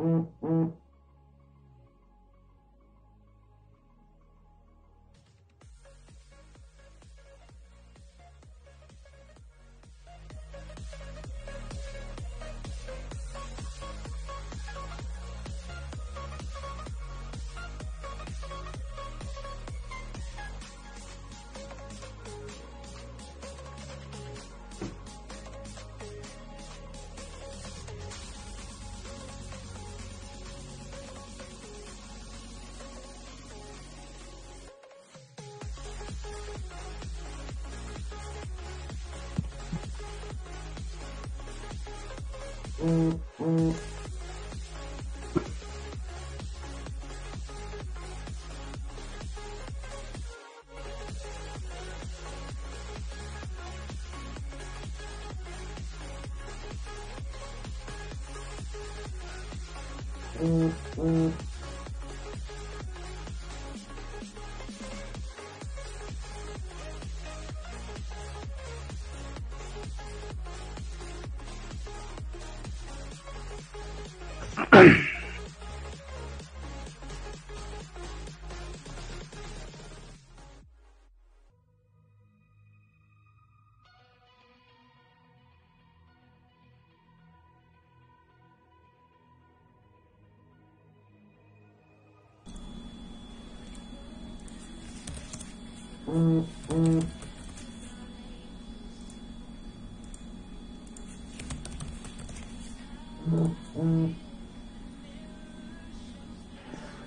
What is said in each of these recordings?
Mm-hmm. 嗯嗯。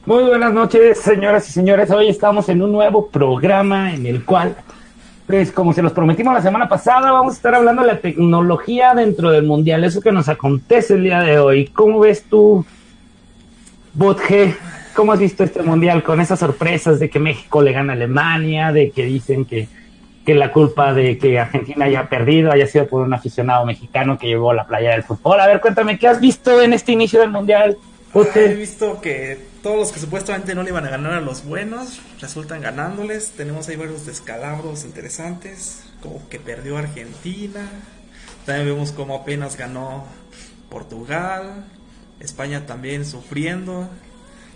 Muy buenas noches, señoras y señores. Hoy estamos en un nuevo programa en el cual, pues como se los prometimos la semana pasada, vamos a estar hablando de la tecnología dentro del mundial, eso que nos acontece el día de hoy. ¿Cómo ves tú, Botge? ¿Cómo has visto este mundial con esas sorpresas de que México le gana a Alemania, de que dicen que, que la culpa de que Argentina haya perdido haya sido por un aficionado mexicano que llegó a la playa del fútbol? A ver, cuéntame, ¿qué has visto en este inicio del mundial? He visto que todos los que supuestamente no le iban a ganar a los buenos resultan ganándoles. Tenemos ahí varios descalabros interesantes, como que perdió Argentina. También vemos como apenas ganó Portugal. España también sufriendo.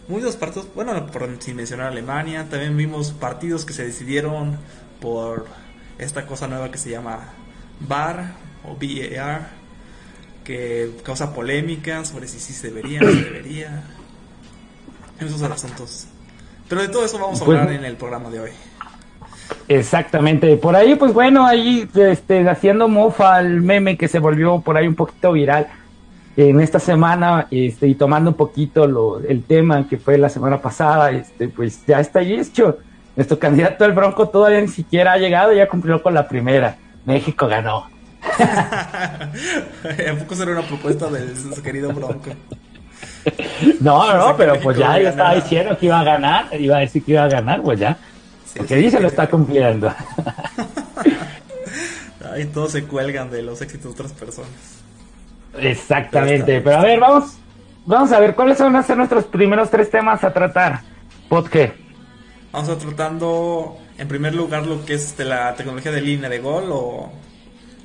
Muchos partidos, bueno, por, sin mencionar Alemania. También vimos partidos que se decidieron por esta cosa nueva que se llama VAR o VAR que causa polémica sobre si sí se debería, no se debería. Esos son asuntos. Pero de todo eso vamos a pues hablar en el programa de hoy. Exactamente. Por ahí, pues bueno, ahí este, haciendo mofa al meme que se volvió por ahí un poquito viral en esta semana este, y tomando un poquito lo, el tema que fue la semana pasada, este, pues ya está hecho. Nuestro candidato al Bronco todavía ni siquiera ha llegado, ya cumplió con la primera. México ganó. ¿A poco será una propuesta de su querido Bronco? No, no, pero pues ya, ya estaba diciendo que iba a ganar, iba a decir que iba a ganar, pues ya. Porque dice lo está cumpliendo. Ahí todos se cuelgan de los éxitos de otras personas. Exactamente, pero a ver, vamos, vamos a ver cuáles van a ser nuestros primeros tres temas a tratar. ¿Por qué? Vamos a tratando en primer lugar lo que es de la tecnología de línea de gol o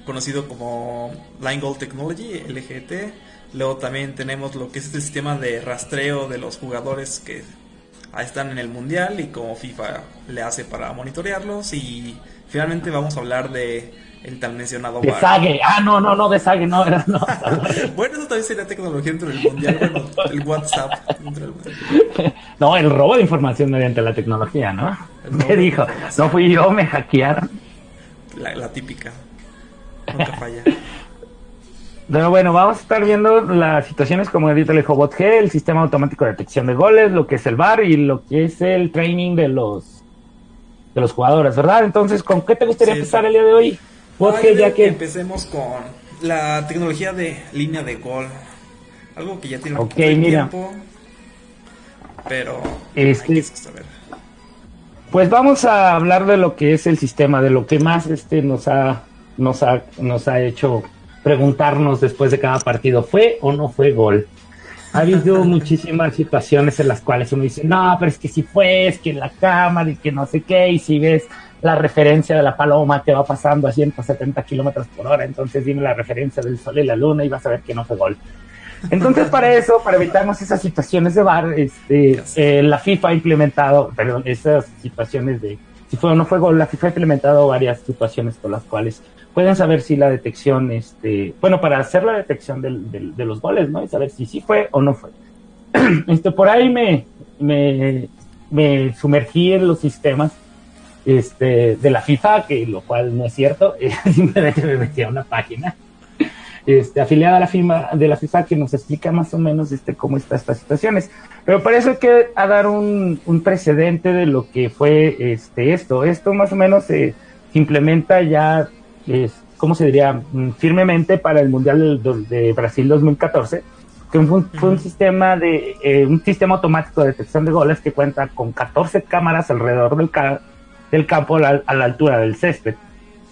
conocido como Line Goal Technology, LGT. Luego también tenemos lo que es este sistema de rastreo de los jugadores que están en el mundial y como FIFA le hace para monitorearlos. Y finalmente vamos a hablar de el tan mencionado de Sage. Ah, no, no, no, de Sage, no, era, no. bueno, eso también sería tecnología dentro del mundial, el WhatsApp No, el robo de información mediante la tecnología, ¿no? ¿Qué dijo? No fui yo, me hackearon. la típica. Nunca falla. Pero bueno, vamos a estar viendo las situaciones como ahorita le dijo BotG, el sistema automático de detección de goles, lo que es el VAR y lo que es el training de los de los jugadores, ¿verdad? Entonces, ¿con qué te gustaría empezar el día de hoy? BotG, ya que empecemos con la tecnología de línea de gol. Algo que ya tiene un okay, mira. tiempo. Pero este, Pues vamos a hablar de lo que es el sistema, de lo que más este nos ha nos ha, nos ha hecho preguntarnos después de cada partido, ¿fue o no fue gol? Ha habido muchísimas situaciones en las cuales uno dice, no, pero es que si fue, es que la cámara y que no sé qué, y si ves la referencia de la paloma que va pasando a 170 kilómetros por hora, entonces dime la referencia del sol y la luna y vas a ver que no fue gol. Entonces, para eso, para evitarnos esas situaciones de bar, este, eh, la FIFA ha implementado, perdón, esas situaciones de si fue o no fue gol, la FIFA ha implementado varias situaciones por las cuales pueden saber si la detección, este, bueno, para hacer la detección del, de los goles, ¿no? Y saber si sí fue o no fue. este, por ahí me, me, me sumergí en los sistemas este, de la FIFA, que lo cual no es cierto, simplemente me metí a una página este, afiliada a la FIFA, de la FIFA que nos explica más o menos este, cómo están estas situaciones. Pero para eso hay que dar un, un precedente de lo que fue este, esto. Esto más o menos se implementa ya, es, ¿cómo se diría? Mm, firmemente para el Mundial de, Brasil 2014 que fue, fue un sistema de eh, un sistema automático de detección de goles que cuenta con 14 cámaras alrededor del, del campo a la, a la altura del césped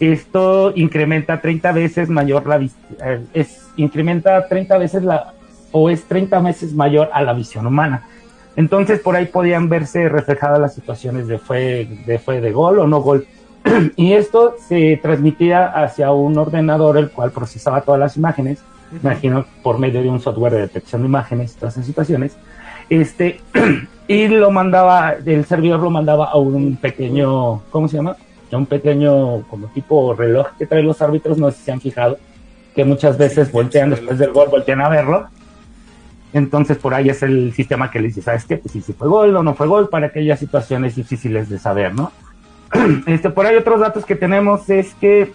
esto incrementa 30 veces mayor la eh, es incrementa 30 veces la o es 30 veces mayor a la visión humana. Entonces por ahí podían verse reflejadas las situaciones de fue de fue de gol o no gol. y esto se transmitía hacia un ordenador el cual procesaba todas las imágenes, imagino por medio de un software de detección de imágenes, todas esas situaciones. Este y lo mandaba el servidor lo mandaba a un pequeño, ¿cómo se llama? un pequeño como tipo reloj que traen los árbitros, no sé si se han fijado, que muchas veces voltean después del gol, voltean a verlo. Entonces por ahí es el sistema que le dice, ¿sabes qué? Pues si, si fue gol o no fue gol para aquellas situaciones difíciles de saber, ¿no? este, por ahí otros datos que tenemos es que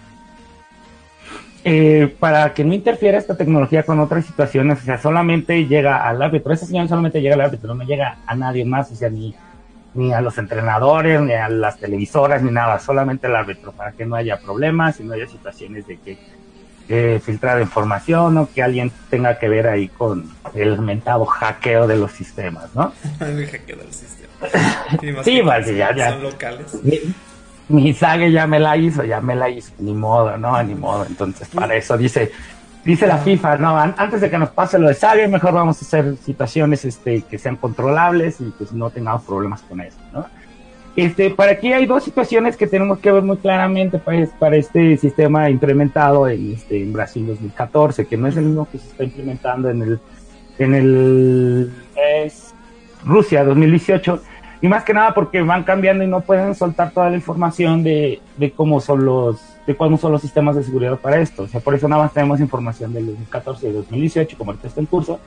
eh, para que no interfiera esta tecnología con otras situaciones, o sea, solamente llega al árbitro, esa señal solamente llega al árbitro, no llega a nadie más, o sea, ni ni a los entrenadores, ni a las televisoras, ni nada, solamente el árbitro, para que no haya problemas y no haya situaciones de que eh, filtrar información o que alguien tenga que ver ahí con el mentado hackeo de los sistemas, ¿no? el hackeo de los sistemas. sí, pues, ya, ya. Son locales. Mi, mi ya me la hizo, ya me la hizo, ni modo, no, ni modo. Entonces, para eso dice, dice la FIFA, no, antes de que nos pase lo de Sague, mejor vamos a hacer situaciones este, que sean controlables y pues no tengamos problemas con eso, ¿no? Este, para aquí hay dos situaciones que tenemos que ver muy claramente para, para este sistema implementado en, este, en Brasil 2014, que no es el mismo que se está implementando en el, en el es Rusia 2018 y más que nada porque van cambiando y no pueden soltar toda la información de, de cómo son los de cómo son los sistemas de seguridad para esto. O sea, por eso nada más tenemos información del 2014 y 2018, como ahorita está en curso,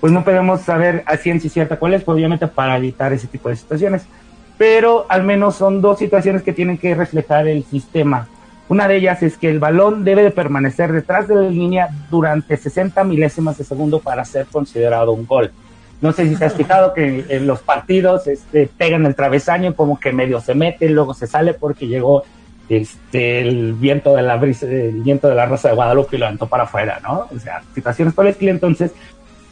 pues no podemos saber a ciencia cierta cuál es, pues obviamente para evitar ese tipo de situaciones. Pero al menos son dos situaciones que tienen que reflejar el sistema. Una de ellas es que el balón debe de permanecer detrás de la línea durante 60 milésimas de segundo para ser considerado un gol. No sé si te has fijado que en los partidos este, pegan el travesaño, como que medio se mete, luego se sale porque llegó este, el viento de la brisa, el viento de la Rosa de Guadalupe y lo levantó para afuera, ¿no? O sea, situaciones por el estilo. Entonces,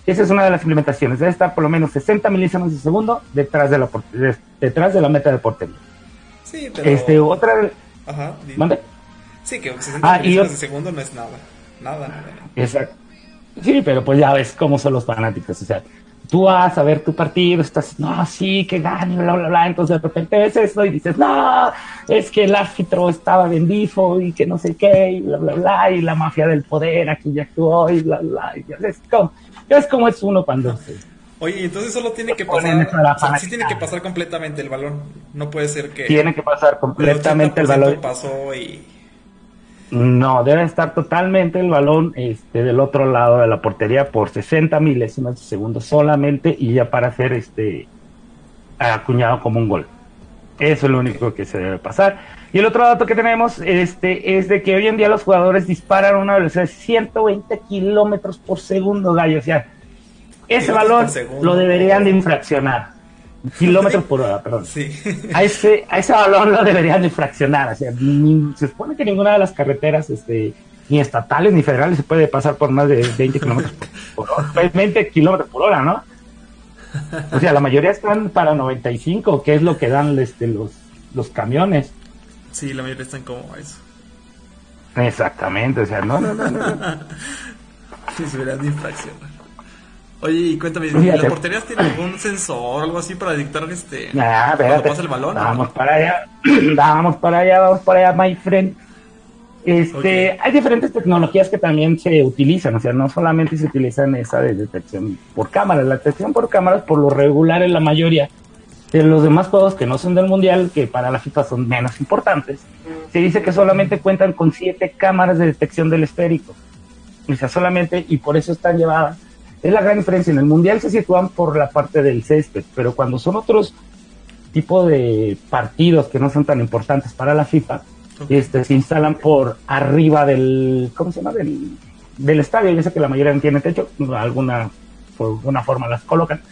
esa es una de las implementaciones. Debe estar por lo menos 60 milésimas de segundo detrás de la, detrás de la meta de portería. Sí, pero... Este, otra... Ajá. ¿Mande? Sí, que 60 ah, milésimas de segundo no es nada. Nada, nada. Exacto. Sí, pero pues ya ves cómo son los fanáticos. O sea, tú vas a ver tu partido, estás, no, sí, que gane, bla, bla, bla. Entonces de repente ves eso y dices, no, es que el árbitro estaba bendito y que no sé qué, y bla, bla, bla, y la mafia del poder aquí ya actuó y bla, bla. Y es como, es como es uno cuando se. Oye, entonces solo tiene que pasar, sí tiene que pasar completamente el balón. No puede ser que. Tiene que pasar completamente el balón. pasó y no, debe estar totalmente el balón este, del otro lado de la portería por 60 milésimas de segundo solamente y ya para ser este, acuñado como un gol. Eso es lo único que se debe pasar. Y el otro dato que tenemos este, es de que hoy en día los jugadores disparan a una velocidad de 120 kilómetros por segundo, gallo. O sea, ese balón lo deberían de infraccionar kilómetros por hora, perdón. Sí. A ese, a ese balón lo deberían de fraccionar. O sea, se supone que ninguna de las carreteras, este, ni estatales ni federales, se puede pasar por más de 20 kilómetros por, hora. 20 kilómetros por hora, ¿no? O sea, la mayoría están para 95, que es lo que dan este, los, los camiones. Sí, la mayoría están como eso. Exactamente, o sea, no, no, no. no. sí, se deberían de infraccionar. Oye, y cuéntame, ¿las porterías tienen algún sensor o algo así para dictar este nah, cuando pasa el balón? Vamos para allá, vamos para allá, vamos para allá, my friend. Este, Hay diferentes tecnologías que también se utilizan, o sea, no solamente se utilizan esa de detección por cámaras, la detección por cámaras por lo regular en la mayoría de los demás juegos que no son del mundial, que para la FIFA son menos importantes, se dice que solamente cuentan con siete cámaras de detección del esférico. O sea, solamente, y por eso están llevadas. Es la gran diferencia. En el mundial se sitúan por la parte del césped, pero cuando son otros tipos de partidos que no son tan importantes para la FIFA, este, se instalan por arriba del, ¿cómo se llama? Del, del estadio. Yo sé que la mayoría no tiene techo, alguna, por alguna forma las colocan.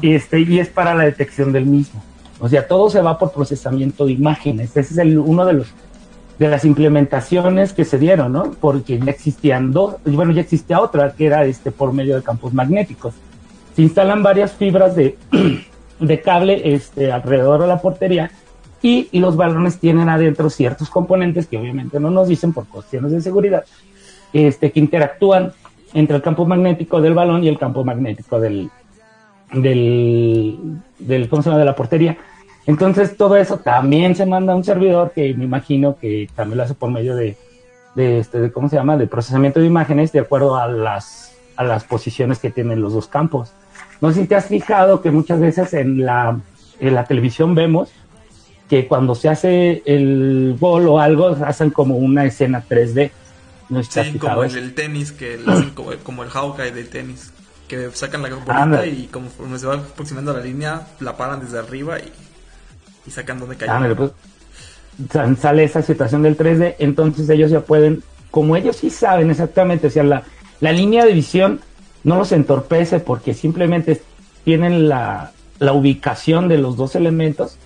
Y, este, y es para la detección del mismo. O sea, todo se va por procesamiento de imágenes. Ese es el, uno de los de las implementaciones que se dieron, ¿no? Porque ya existían dos, bueno, ya existía otra que era este por medio de campos magnéticos. Se instalan varias fibras de, de cable este, alrededor de la portería y, los balones tienen adentro ciertos componentes que obviamente no nos dicen por cuestiones de seguridad, este, que interactúan entre el campo magnético del balón y el campo magnético del, del, del ¿cómo se llama? de la portería. Entonces todo eso también se manda a un servidor que me imagino que también lo hace por medio de, de este, de, ¿cómo se llama? De procesamiento de imágenes de acuerdo a las, a las posiciones que tienen los dos campos. No sé si te has fijado que muchas veces en la, en la televisión vemos que cuando se hace el gol o algo, hacen como una escena 3D. ¿No sí, como el del tenis, que hacen como, el Hawkeye del tenis, que sacan la bolita y como se va aproximando a la línea, la paran desde arriba y, y sacan donde cae. pues, sale esa situación del 3D, entonces ellos ya pueden, como ellos sí saben exactamente, o sea, la, la línea de visión no los entorpece porque simplemente tienen la, la ubicación de los dos elementos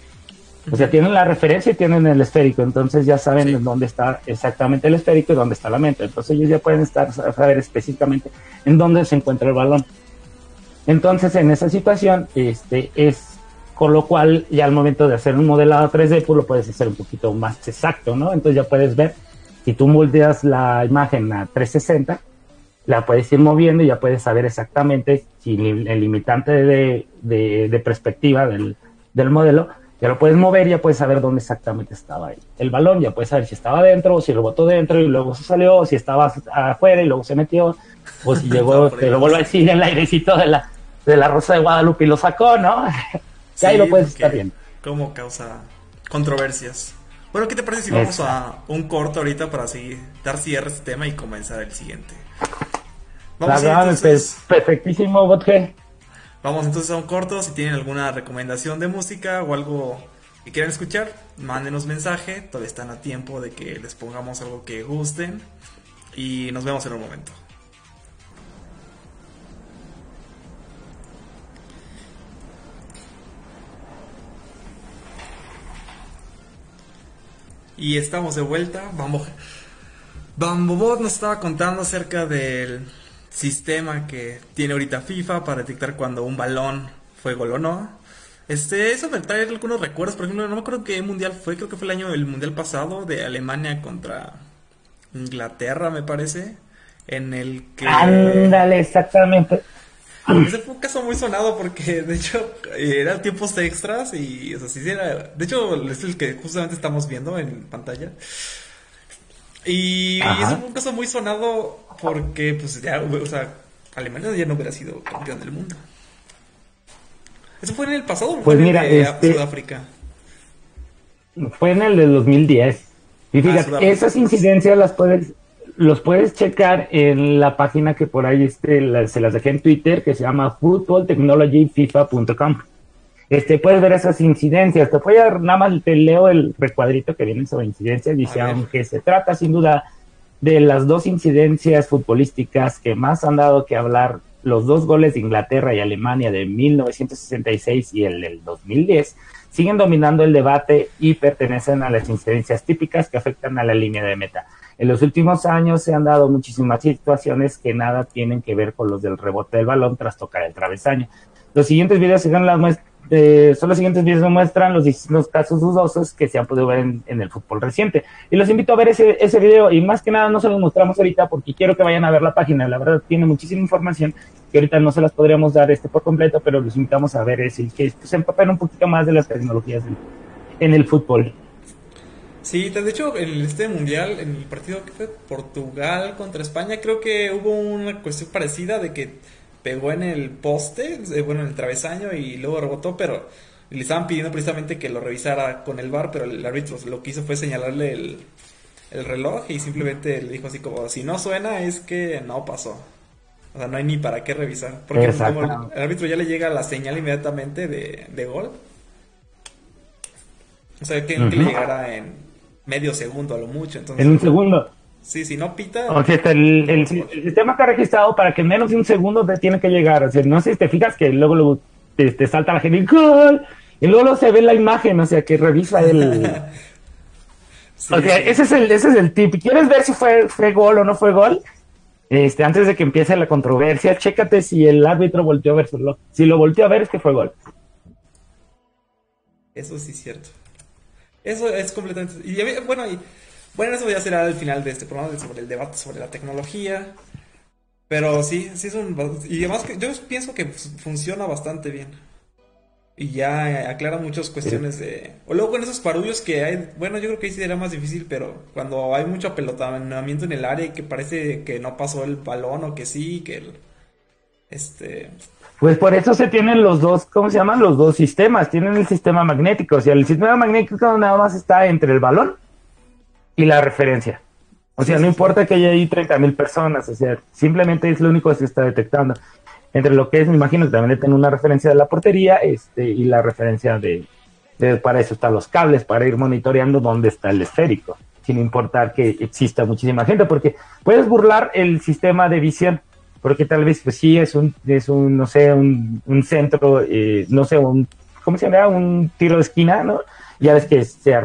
o sea, tienen la referencia y tienen el esférico, entonces ya saben dónde está exactamente el esférico y dónde está la mente. Entonces ellos ya pueden estar saber específicamente en dónde se encuentra el balón. Entonces, en esa situación, este es con lo cual ya al momento de hacer un modelado 3D, pues lo puedes hacer un poquito más exacto, ¿no? Entonces ya puedes ver, si tú moldeas la imagen a 360, la puedes ir moviendo y ya puedes saber exactamente si el limitante de, de, perspectiva del, del modelo ya lo puedes mover, ya puedes saber dónde exactamente estaba. El balón ya puedes saber si estaba dentro, o si lo botó dentro y luego se salió, o si estaba afuera y luego se metió, o si llegó, te lo vuelvo a decir, en el airecito de la, de la Rosa de Guadalupe y lo sacó, ¿no? ya ahí lo puedes estar viendo. Como causa controversias. Bueno, ¿qué te parece si vamos a un corto ahorita para seguir, dar cierre a este tema y comenzar el siguiente? Vamos a entonces... perfectísimo, Botge. Vamos entonces a un corto. Si tienen alguna recomendación de música o algo que quieran escuchar, mándenos mensaje. Todavía están a tiempo de que les pongamos algo que gusten. Y nos vemos en un momento. Y estamos de vuelta. Bambo, Bambobot nos estaba contando acerca del sistema que tiene ahorita FIFA para detectar cuando un balón fue gol o no. Este, eso me trae algunos recuerdos, por ejemplo, no me acuerdo qué mundial fue, creo que fue el año del mundial pasado de Alemania contra Inglaterra, me parece, en el que... Ándale, exactamente. Ese fue un caso muy sonado porque, de hecho, eran tiempos extras y, o sea, sí era... De hecho, es el que justamente estamos viendo en pantalla. Y, es un caso muy sonado porque, pues ya, o sea, Alemania ya no hubiera sido campeón del mundo. ¿Eso fue en el pasado pues fue mira, en este, Sudáfrica? Fue en el de 2010. Y ah, fíjate, esas incidencias las puedes, los puedes checar en la página que por ahí este, se las dejé en Twitter, que se llama footballtechnologyfifa.com este, puedes ver esas incidencias. Te voy a nada más te leo el recuadrito que viene sobre incidencias. Dice, aunque se trata sin duda de las dos incidencias futbolísticas que más han dado que hablar, los dos goles de Inglaterra y Alemania de 1966 y el del 2010, siguen dominando el debate y pertenecen a las incidencias típicas que afectan a la línea de meta. En los últimos años se han dado muchísimas situaciones que nada tienen que ver con los del rebote del balón tras tocar el travesaño. Los siguientes videos dan las eh, son los siguientes videos que muestran los distintos casos dudosos que se han podido ver en, el fútbol reciente. Y los invito a ver ese, ese video y más que nada no se los mostramos ahorita porque quiero que vayan a ver la página. La verdad tiene muchísima información que ahorita no se las podríamos dar este por completo, pero los invitamos a ver ese y que se empapen un poquito más de las tecnologías en el fútbol. Sí, de hecho, en este mundial, en el partido que fue Portugal contra España, creo que hubo una cuestión parecida de que pegó en el poste, eh, bueno, en el travesaño y luego rebotó, pero le estaban pidiendo precisamente que lo revisara con el bar, pero el árbitro lo que hizo fue señalarle el, el reloj y simplemente le dijo así como, si no suena es que no pasó. O sea, no hay ni para qué revisar. Porque como el, árbitro ya le llega la señal inmediatamente de, de gol. O sea, que, le llegará en medio segundo a lo mucho. Entonces, en un segundo. Sí, si no pita. O sea, el, el, sistema está registrado para que en menos de un segundo te tiene que llegar. O sea, no sé si te fijas que luego, luego te, salta la gente y ¡Gol! Y luego, se ve la imagen, o sea, que revisa el. o sea, ese es el, ese es el tip. ¿Quieres ver si fue, fue gol o no fue gol? Este, antes de que empiece la controversia, chécate si el árbitro volteó a ver Si lo volteó a ver es que fue gol. Eso sí es cierto. Eso es completamente. Y bueno, y, bueno, eso ya será el final de este programa sobre el debate sobre la tecnología. Pero sí, sí es un. Y además, yo pienso que funciona bastante bien. Y ya aclara muchas cuestiones de... O luego con esos parullos que hay... Bueno, yo creo que ahí sí era más difícil, pero cuando hay mucho apelotamiento en el área y que parece que no pasó el balón o que sí, que el... Este... Pues por eso se tienen los dos, ¿cómo se llaman? Los dos sistemas. Tienen el sistema magnético. O sea, el sistema magnético nada más está entre el balón y la referencia. O sea, no importa que haya ahí 30.000 personas, o sea, simplemente es lo único que se está detectando entre lo que es, me imagino que también tiene una referencia de la portería este, y la referencia de, para eso están los cables, para ir monitoreando dónde está el esférico, sin importar que exista muchísima gente, porque puedes burlar el sistema de visión, porque tal vez, pues sí, es un, es un no sé, un, centro, eh, no sé, un, ¿cómo se llama? Un tiro de esquina, ¿no? Ya ves que se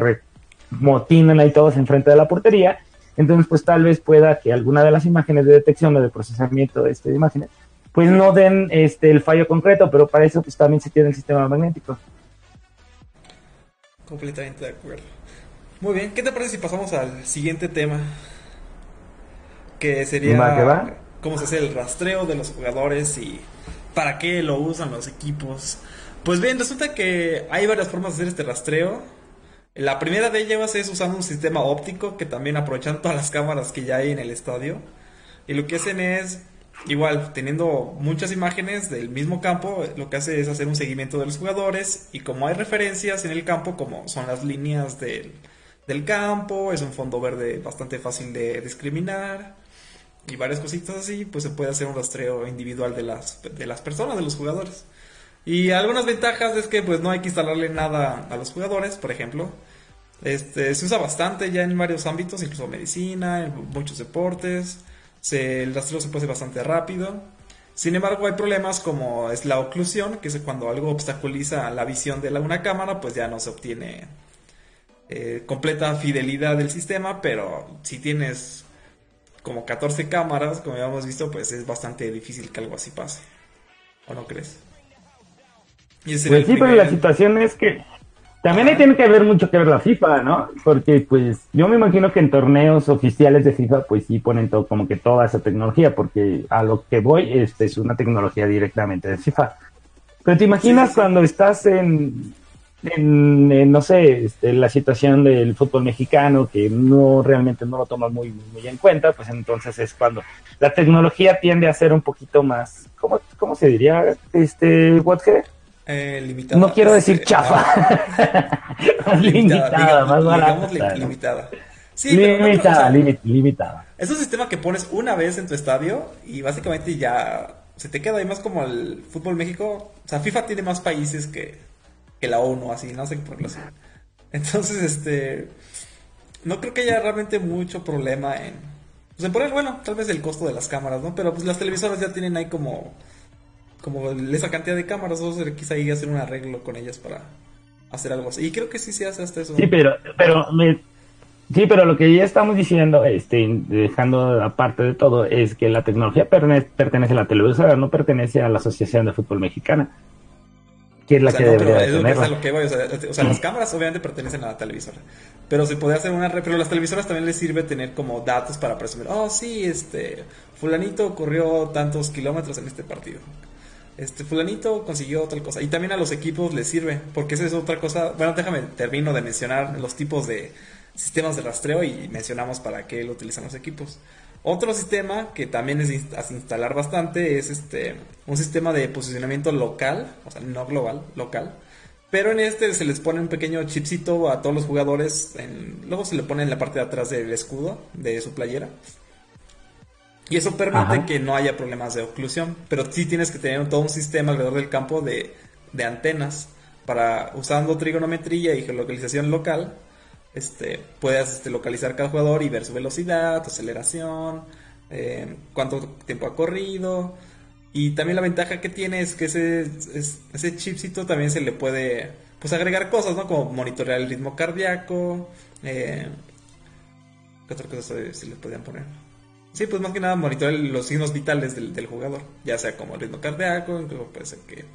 remotinan ahí todos enfrente de la portería, entonces pues tal vez pueda que alguna de las imágenes de detección o de procesamiento de, este, de imágenes pues no den este el fallo concreto, pero para eso pues también se tiene el sistema magnético. Completamente de acuerdo. Muy bien, ¿qué te parece si pasamos al siguiente tema? Que sería cómo se hace el rastreo de los jugadores y para qué lo usan los equipos. Pues bien, resulta que hay varias formas de hacer este rastreo. La primera de ellas es usando un sistema óptico que también aprovechan todas las cámaras que ya hay en el estadio. Y lo que hacen es igual, teniendo muchas imágenes del mismo campo, lo que hace es hacer un seguimiento de los jugadores y como hay referencias en el campo, como son las líneas del, campo, es un fondo verde bastante fácil de discriminar y varias cositas así, pues se puede hacer un rastreo individual de las, de las personas, de los jugadores. Y algunas ventajas es que pues no hay que instalarle nada a los jugadores, por ejemplo. Este, se usa bastante ya en varios ámbitos, incluso medicina, en muchos deportes el rastreo se puede hacer bastante rápido. Sin embargo, hay problemas como es la oclusión, que es cuando algo obstaculiza la visión de una cámara, pues ya no se obtiene eh, completa fidelidad del sistema, pero si tienes como 14 cámaras, como ya hemos visto, pues es bastante difícil que algo así pase. ¿O no crees? pues sí, pero la situación es que también ahí tiene que ver mucho que ver la FIFA, ¿no? Porque pues yo me imagino que en torneos oficiales de FIFA pues sí ponen todo como que toda esa tecnología, porque a lo que voy este es una tecnología directamente de FIFA. Pero te imaginas cuando estás en, en, no sé, este, la situación del fútbol mexicano que no realmente no lo tomas muy, muy en cuenta, pues entonces es cuando la tecnología tiende a ser un poquito más, ¿cómo, cómo se diría? Este, what eh, limitada. No quiero decir este, chafa. limitada, más barata. limitada. Sí, limitada, limitada. Es un sistema que pones una vez en tu estadio y básicamente ya se te queda. ahí más como el fútbol México, o sea, FIFA tiene más países que, que la ONU, así, no sé por qué Entonces, este, no creo que haya realmente mucho problema en, pues en poner, bueno, tal vez el costo de las cámaras, ¿no? Pero pues las televisoras ya tienen ahí como como esa cantidad de cámaras, o quizá ahí hacer un arreglo con ellas para hacer algo así. Y creo que sí se hace hasta eso. Sí, pero, pero sí, pero lo que ya estamos diciendo, este, dejando aparte de todo, es que la tecnología pertenece, a la televisora, no pertenece a la Asociación de Fútbol Mexicana. Que es la que debería o sea, las cámaras obviamente pertenecen a la televisora. Pero se puede hacer una... Pero las televisoras también les sirve tener como datos para presumir. Oh, sí, este... Fulanito corrió tantos kilómetros en este partido este fulanito consiguió tal cosa. Y también a los equipos les sirve, porque esa es otra cosa. Bueno, déjame termino de mencionar los tipos de, sistemas de rastreo y mencionamos para qué lo utilizan los equipos. Otro sistema que también es instalar bastante es este un sistema de posicionamiento local, o sea, no global, local. Pero en este se les pone un pequeño chipcito a todos los jugadores. luego se le pone en la parte de atrás del escudo de su playera. Y eso permite que no haya problemas de oclusión. Pero sí tienes que tener todo un sistema alrededor del campo de, de antenas. Para usando trigonometría y geolocalización local este, puedas este, localizar cada jugador y ver su velocidad, aceleración, eh, cuánto tiempo ha corrido. Y también la ventaja que tiene es que ese, chipcito también se le puede pues agregar cosas, ¿no? Como monitorear el ritmo cardíaco. Eh, ¿Qué otra cosa se, le podían poner? Sí, pues más que nada monitorear los signos vitales del, jugador. Ya sea como el ritmo cardíaco, puede ser que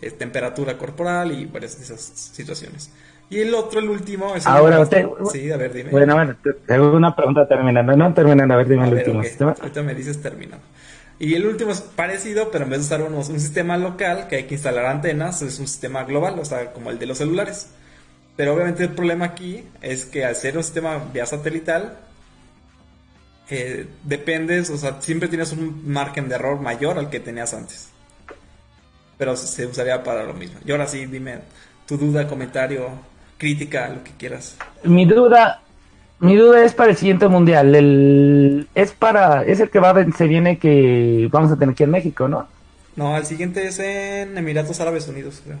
es temperatura corporal y varias de esas situaciones. Y el otro, el último, es Ahora, sí, a ver, dime. Bueno, bueno, tengo una pregunta terminando. No, terminando, a ver, dime el último sistema. Ahorita me dices terminado. Y el último es parecido, pero en vez de usar un, sistema local que hay que instalar antenas, es un sistema global, o sea, como el de los celulares. Pero obviamente el problema aquí es que al ser un sistema vía satelital, eh, dependes, o sea, siempre tienes un margen de error mayor al que tenías antes. Pero se usaría para lo mismo. Y ahora sí, dime tu duda, comentario crítica, lo que quieras. Mi duda, mi duda es para el siguiente mundial. El, es para, es el que va, se viene que vamos a tener aquí en México, ¿no? No, el siguiente es en Emiratos Árabes Unidos, creo.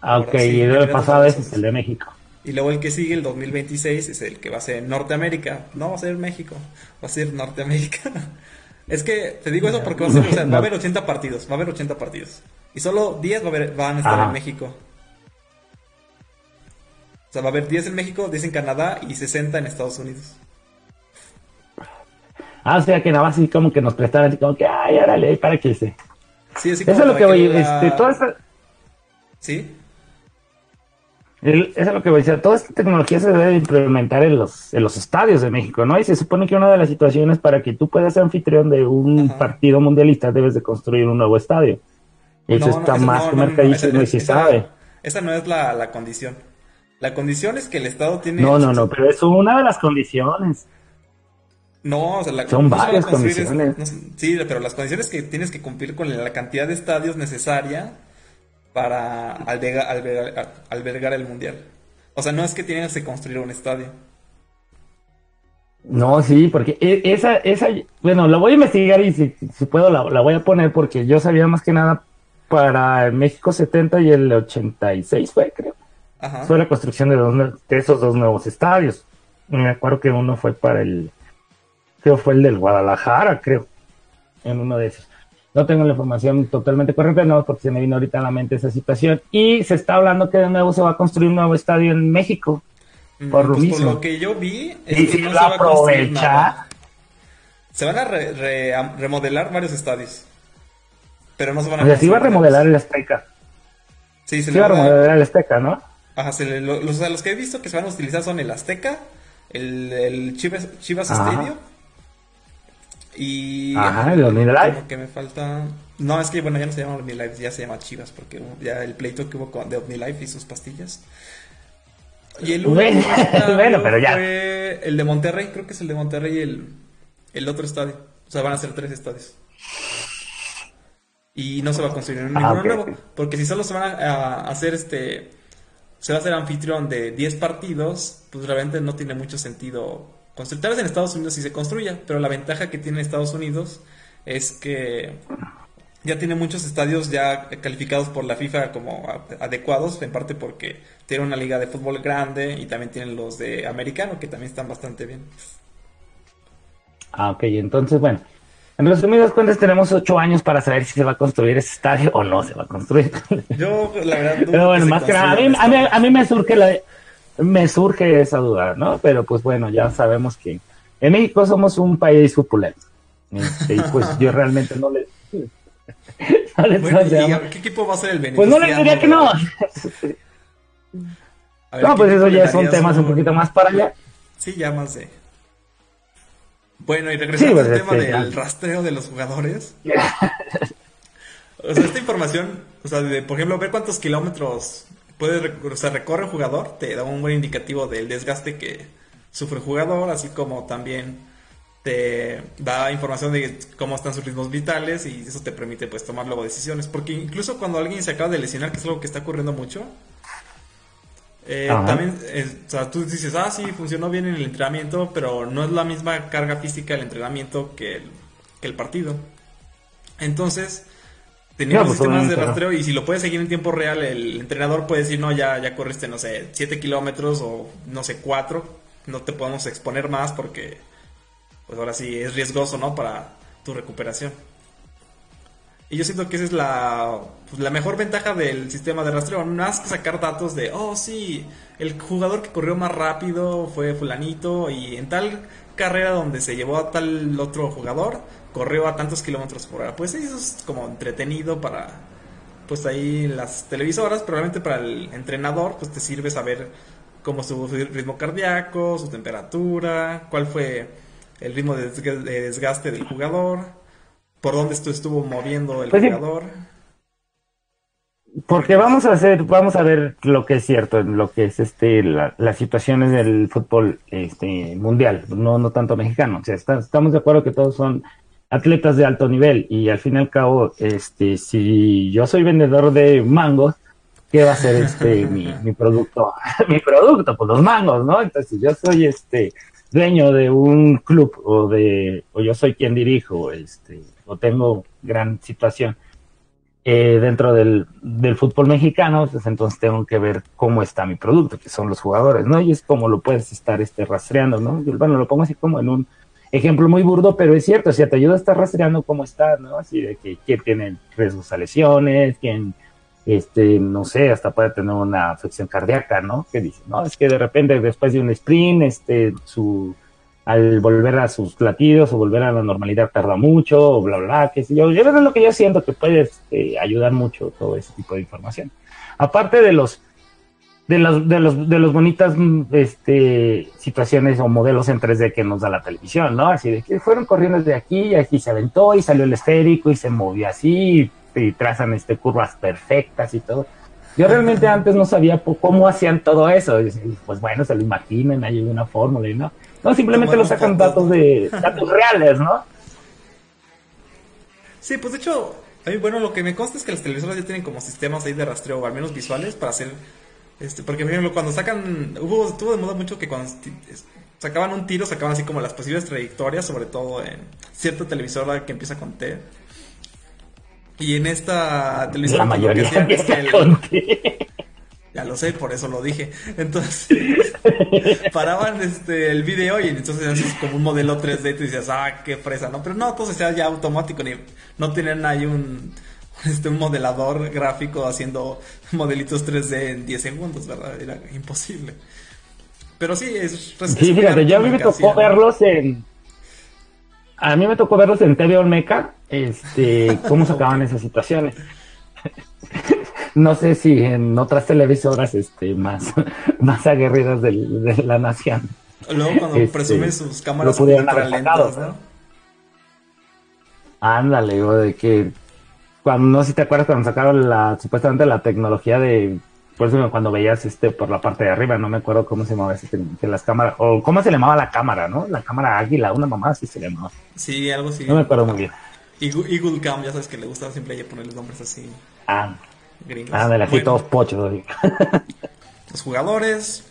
Ah, ok, y el pasado es el de México. Y luego el que sigue, el 2026, es el que va a ser en Norteamérica. No va a ser México, va a ser Norteamérica. es que te digo eso porque va a, ser, o sea, va a haber 80 partidos, va a haber 80 partidos. Y solo 10 va a haber, van a estar en México. Sea, va a haber 10 en México, 10 en Canadá y 60 en Estados Unidos. Ah, o sea que nada más así como que nos prestaran así como que, ay, órale, para que se. Sí, así como Eso es lo que voy, este, toda esta... Sí. eso es lo que voy a decir. Toda esta tecnología se debe implementar en los, en los estadios de México, ¿no? Y se supone que una de las situaciones para que tú puedas ser anfitrión de un partido mundialista debes de construir un nuevo estadio. Eso está más que mercadísimo y se sabe. Esa no es la, la condición. La condición es que el Estado tiene... No, no, no, pero es una de las condiciones. No, o sea, la, son varias condiciones. sí, pero las condiciones que tienes que cumplir con la cantidad de estadios necesaria para albergar, el mundial. O sea, no es que tienes que construir un estadio. No, sí, porque e, esa, esa, bueno, la voy a investigar y si, puedo la, la, voy a poner porque yo sabía más que nada para el México 70 y el 86 fue, creo. Fue la construcción de, esos dos nuevos estadios. Me acuerdo que uno fue para el, creo fue el del Guadalajara, creo, en uno de esos. No tengo la información totalmente correcta, no, porque se me vino ahorita a la mente esa situación. Y se está hablando que de nuevo se va a construir un nuevo estadio en México. Mm, por, lo, pues lo que yo vi es que no se va a construir nada. Se van a remodelar varios estadios. Pero no se van a o sea, se iba a remodelar el Azteca. Sí, se, se iba a remodelar el Azteca, ¿no? Ajá, los, que he visto que se van a utilizar son el Azteca, el, Chivas, Chivas Stadium y... Ajá, el OmniLife. que me falta... No, es que bueno, ya no se llama OmniLife, ya se llama Chivas, porque ya el pleito que hubo con, de OmniLife y sus pastillas. Y el último bueno, pero ya. fue el de Monterrey, creo que es el de Monterrey y el, el otro estadio. O sea, van a ser tres estadios. Y no se va a construir ah, ninguno nuevo, porque si solo se van a hacer este se va a ser anfitrión de 10 partidos, pues realmente no tiene mucho sentido construir. Tal vez en Estados Unidos sí se construya, pero la ventaja que tiene Estados Unidos es que ya tiene muchos estadios ya calificados por la FIFA como adecuados, en parte porque tiene una liga de fútbol grande y también tienen los de americano que también están bastante bien. Ah, ok, entonces bueno, en resumidas cuentas, tenemos ocho años para saber si se va a construir ese estadio o no se va a construir. Yo, la verdad, Pero bueno, más que nada, a mí, me surge la, me surge esa duda, ¿no? Pero pues bueno, ya sabemos que en México somos un país supulento. Este, y pues yo realmente no le. ¿Qué equipo va a ser el Venezuela? Pues no le diría que no. no, pues eso ya son temas un poquito más para allá. Sí, ya más de bueno, y regresando al pues, tema este, del rastreo de los jugadores. o sea, esta información, o sea, de, por ejemplo, ver cuántos kilómetros puede, o sea, recorre el jugador, te da un buen indicativo del desgaste que sufre el jugador, así como también te da información de cómo están sus ritmos vitales y eso te permite pues tomar luego decisiones. Porque incluso cuando alguien se acaba de lesionar, que es algo que está ocurriendo mucho, eh, también, eh, o sea, tú dices, ah, sí, funcionó bien en el entrenamiento, pero no es la misma carga física el entrenamiento que el, que el partido. Entonces, Teníamos pues, sistemas de rastreo y si lo puedes seguir en tiempo real, el entrenador puede decir, no, ya, ya corriste, no sé, 7 kilómetros o no sé, 4, no te podemos exponer más porque, pues ahora sí, es riesgoso, ¿no? Para tu recuperación. Y yo siento que esa es la, pues, la mejor ventaja del sistema de rastreo, más que sacar datos de, oh, sí, el jugador que corrió más rápido fue fulanito y en tal carrera donde se llevó a tal otro jugador, corrió a tantos kilómetros por hora. Pues eso es como entretenido para, pues ahí las televisoras, probablemente para el entrenador, pues te sirve saber cómo estuvo su ritmo cardíaco, su temperatura, cuál fue el ritmo de desgaste del jugador, por dónde estuvo moviendo el pues jugador. Porque vamos a hacer, vamos a ver lo que es cierto, lo que es este las situaciones del fútbol este mundial, no no tanto mexicano. O sea, estamos de acuerdo que todos son atletas de alto nivel y al fin y al cabo, este, si yo soy vendedor de mangos, ¿qué va a ser este mi, mi producto? mi producto, pues los mangos, ¿no? Entonces, si yo soy este dueño de un club o de o yo soy quien dirijo, este, o tengo gran situación eh, dentro del, del fútbol mexicano, pues entonces tengo que ver cómo está mi producto, que son los jugadores, ¿no? Y es como lo puedes estar este rastreando, ¿no? Bueno, lo pongo así como en un ejemplo muy burdo, pero es cierto, o sea, te ayuda a estar rastreando cómo está, ¿no? Así de que quién tiene riesgos a lesiones, quién, este, no sé, hasta puede tener una afección cardíaca, ¿no? Que dice, no, es que de repente después de un sprint, este, su, al volver a sus latidos o volver a la normalidad tarda mucho, o bla, bla, bla, qué sé yo. Yo es lo que yo siento que puede este, ayudar mucho todo ese tipo de información. Aparte de los de los, de los, de los bonitas este, situaciones o modelos en 3D que nos da la televisión, ¿no? Así de que fueron corriendo de aquí y aquí se aventó y salió el esférico y se movió así y, trazan este, curvas perfectas y todo. Yo realmente antes no sabía cómo hacían todo eso. Pues bueno, se lo imaginan, hay una fórmula y no. No, simplemente lo sacan datos de datos reales, ¿no? Sí, pues de hecho, bueno, lo que me consta es que las televisoras ya tienen como sistemas ahí de rastreo, o al menos visuales, para hacer este, porque, por ejemplo, cuando sacan. Hubo, estuvo de moda mucho que cuando sacaban un tiro, sacaban así como las posibles trayectorias, sobre todo en cierta televisora que empieza con T. Y en esta televisora. La mayoría Ya lo sé, por eso lo dije. Entonces, paraban este, el video y entonces haces como un modelo 3D y tú dices, ah, qué fresa, ¿no? Pero no, todo se ya automático, ni, no tienen ahí un este, un modelador gráfico haciendo modelitos 3D en 10 segundos, ¿verdad? Era imposible. Pero sí, es... Sí, fíjate, yo a mí me tocó verlos en... A mí me tocó verlos en TV Olmeca, este, cómo sacaban esas situaciones. No sé si en otras televisoras este, más, más aguerridas de, la nación. Luego cuando este, presumen sus cámaras ultra lentas, ¿no? Ándale, o de que cuando no sé si te acuerdas cuando sacaron la supuestamente la tecnología de por eso cuando veías este por la parte de arriba no me acuerdo cómo se llamaba ese que las cámaras o cómo se llamaba la cámara no la cámara águila una mamá así se llamaba. Sí algo así. No me acuerdo muy bien. Eagle, Cam ya sabes que le gustaba siempre ella ponerle nombres así. Ah gringos ah de la bueno, todos pochos los jugadores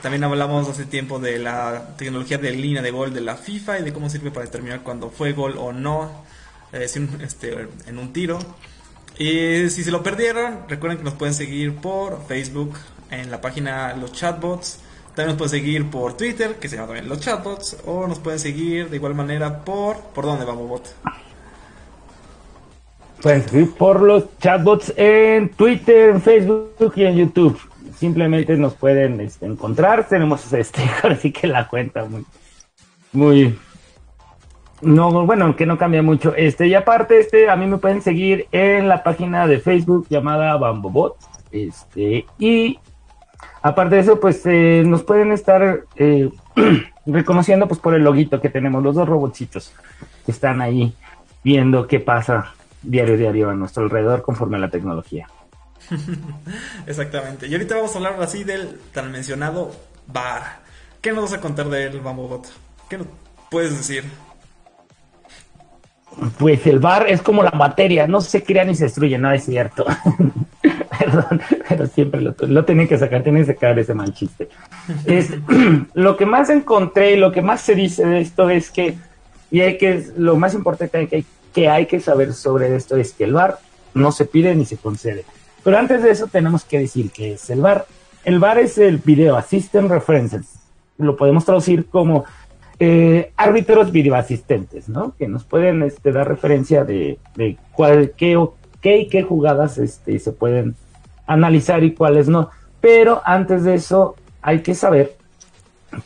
también hablamos hace tiempo de la tecnología de línea de gol de la FIFA y de cómo sirve para determinar cuando fue gol o no este, en un tiro. Y si se lo perdieron, recuerden que nos pueden seguir por Facebook en la página Los Chatbots. También nos pueden seguir por Twitter, que se llama también Los Chatbots. O nos pueden seguir de igual manera por... ¿Por dónde vamos, bot? Pueden seguir por los chatbots en Twitter, en Facebook y en YouTube. Simplemente nos pueden este, encontrar. Tenemos este, así que la cuenta muy, muy no, bueno, que no cambia mucho. Este, y aparte, este, a mí me pueden seguir en la página de Facebook llamada Bambobot. Este, y aparte de eso, pues eh, nos pueden estar eh, reconociendo pues por el loguito que tenemos, los dos robotcitos que están ahí viendo qué pasa diario diario a nuestro alrededor conforme a la tecnología. Exactamente. Y ahorita vamos a hablar así del tan mencionado bar. ¿Qué nos vas a contar de él, Bambobot? ¿Qué nos puedes decir? Pues el bar es como la materia, no se crea ni se destruye, no es cierto. Perdón, pero siempre lo, lo tenía que sacar, tenía que sacar ese mal chiste. Es, lo que más encontré y lo que más se dice de esto es que, y hay que, lo más importante que hay, que saber sobre esto es que el bar no se pide ni se concede. Pero antes de eso tenemos que decir que es el bar. El bar es el Video Assistant References. Lo podemos traducir como eh, árbitros videoasistentes, ¿no? Que nos pueden este, dar referencia de, de cuál, qué, qué y qué jugadas este, se pueden analizar y cuáles no. Pero antes de eso hay que saber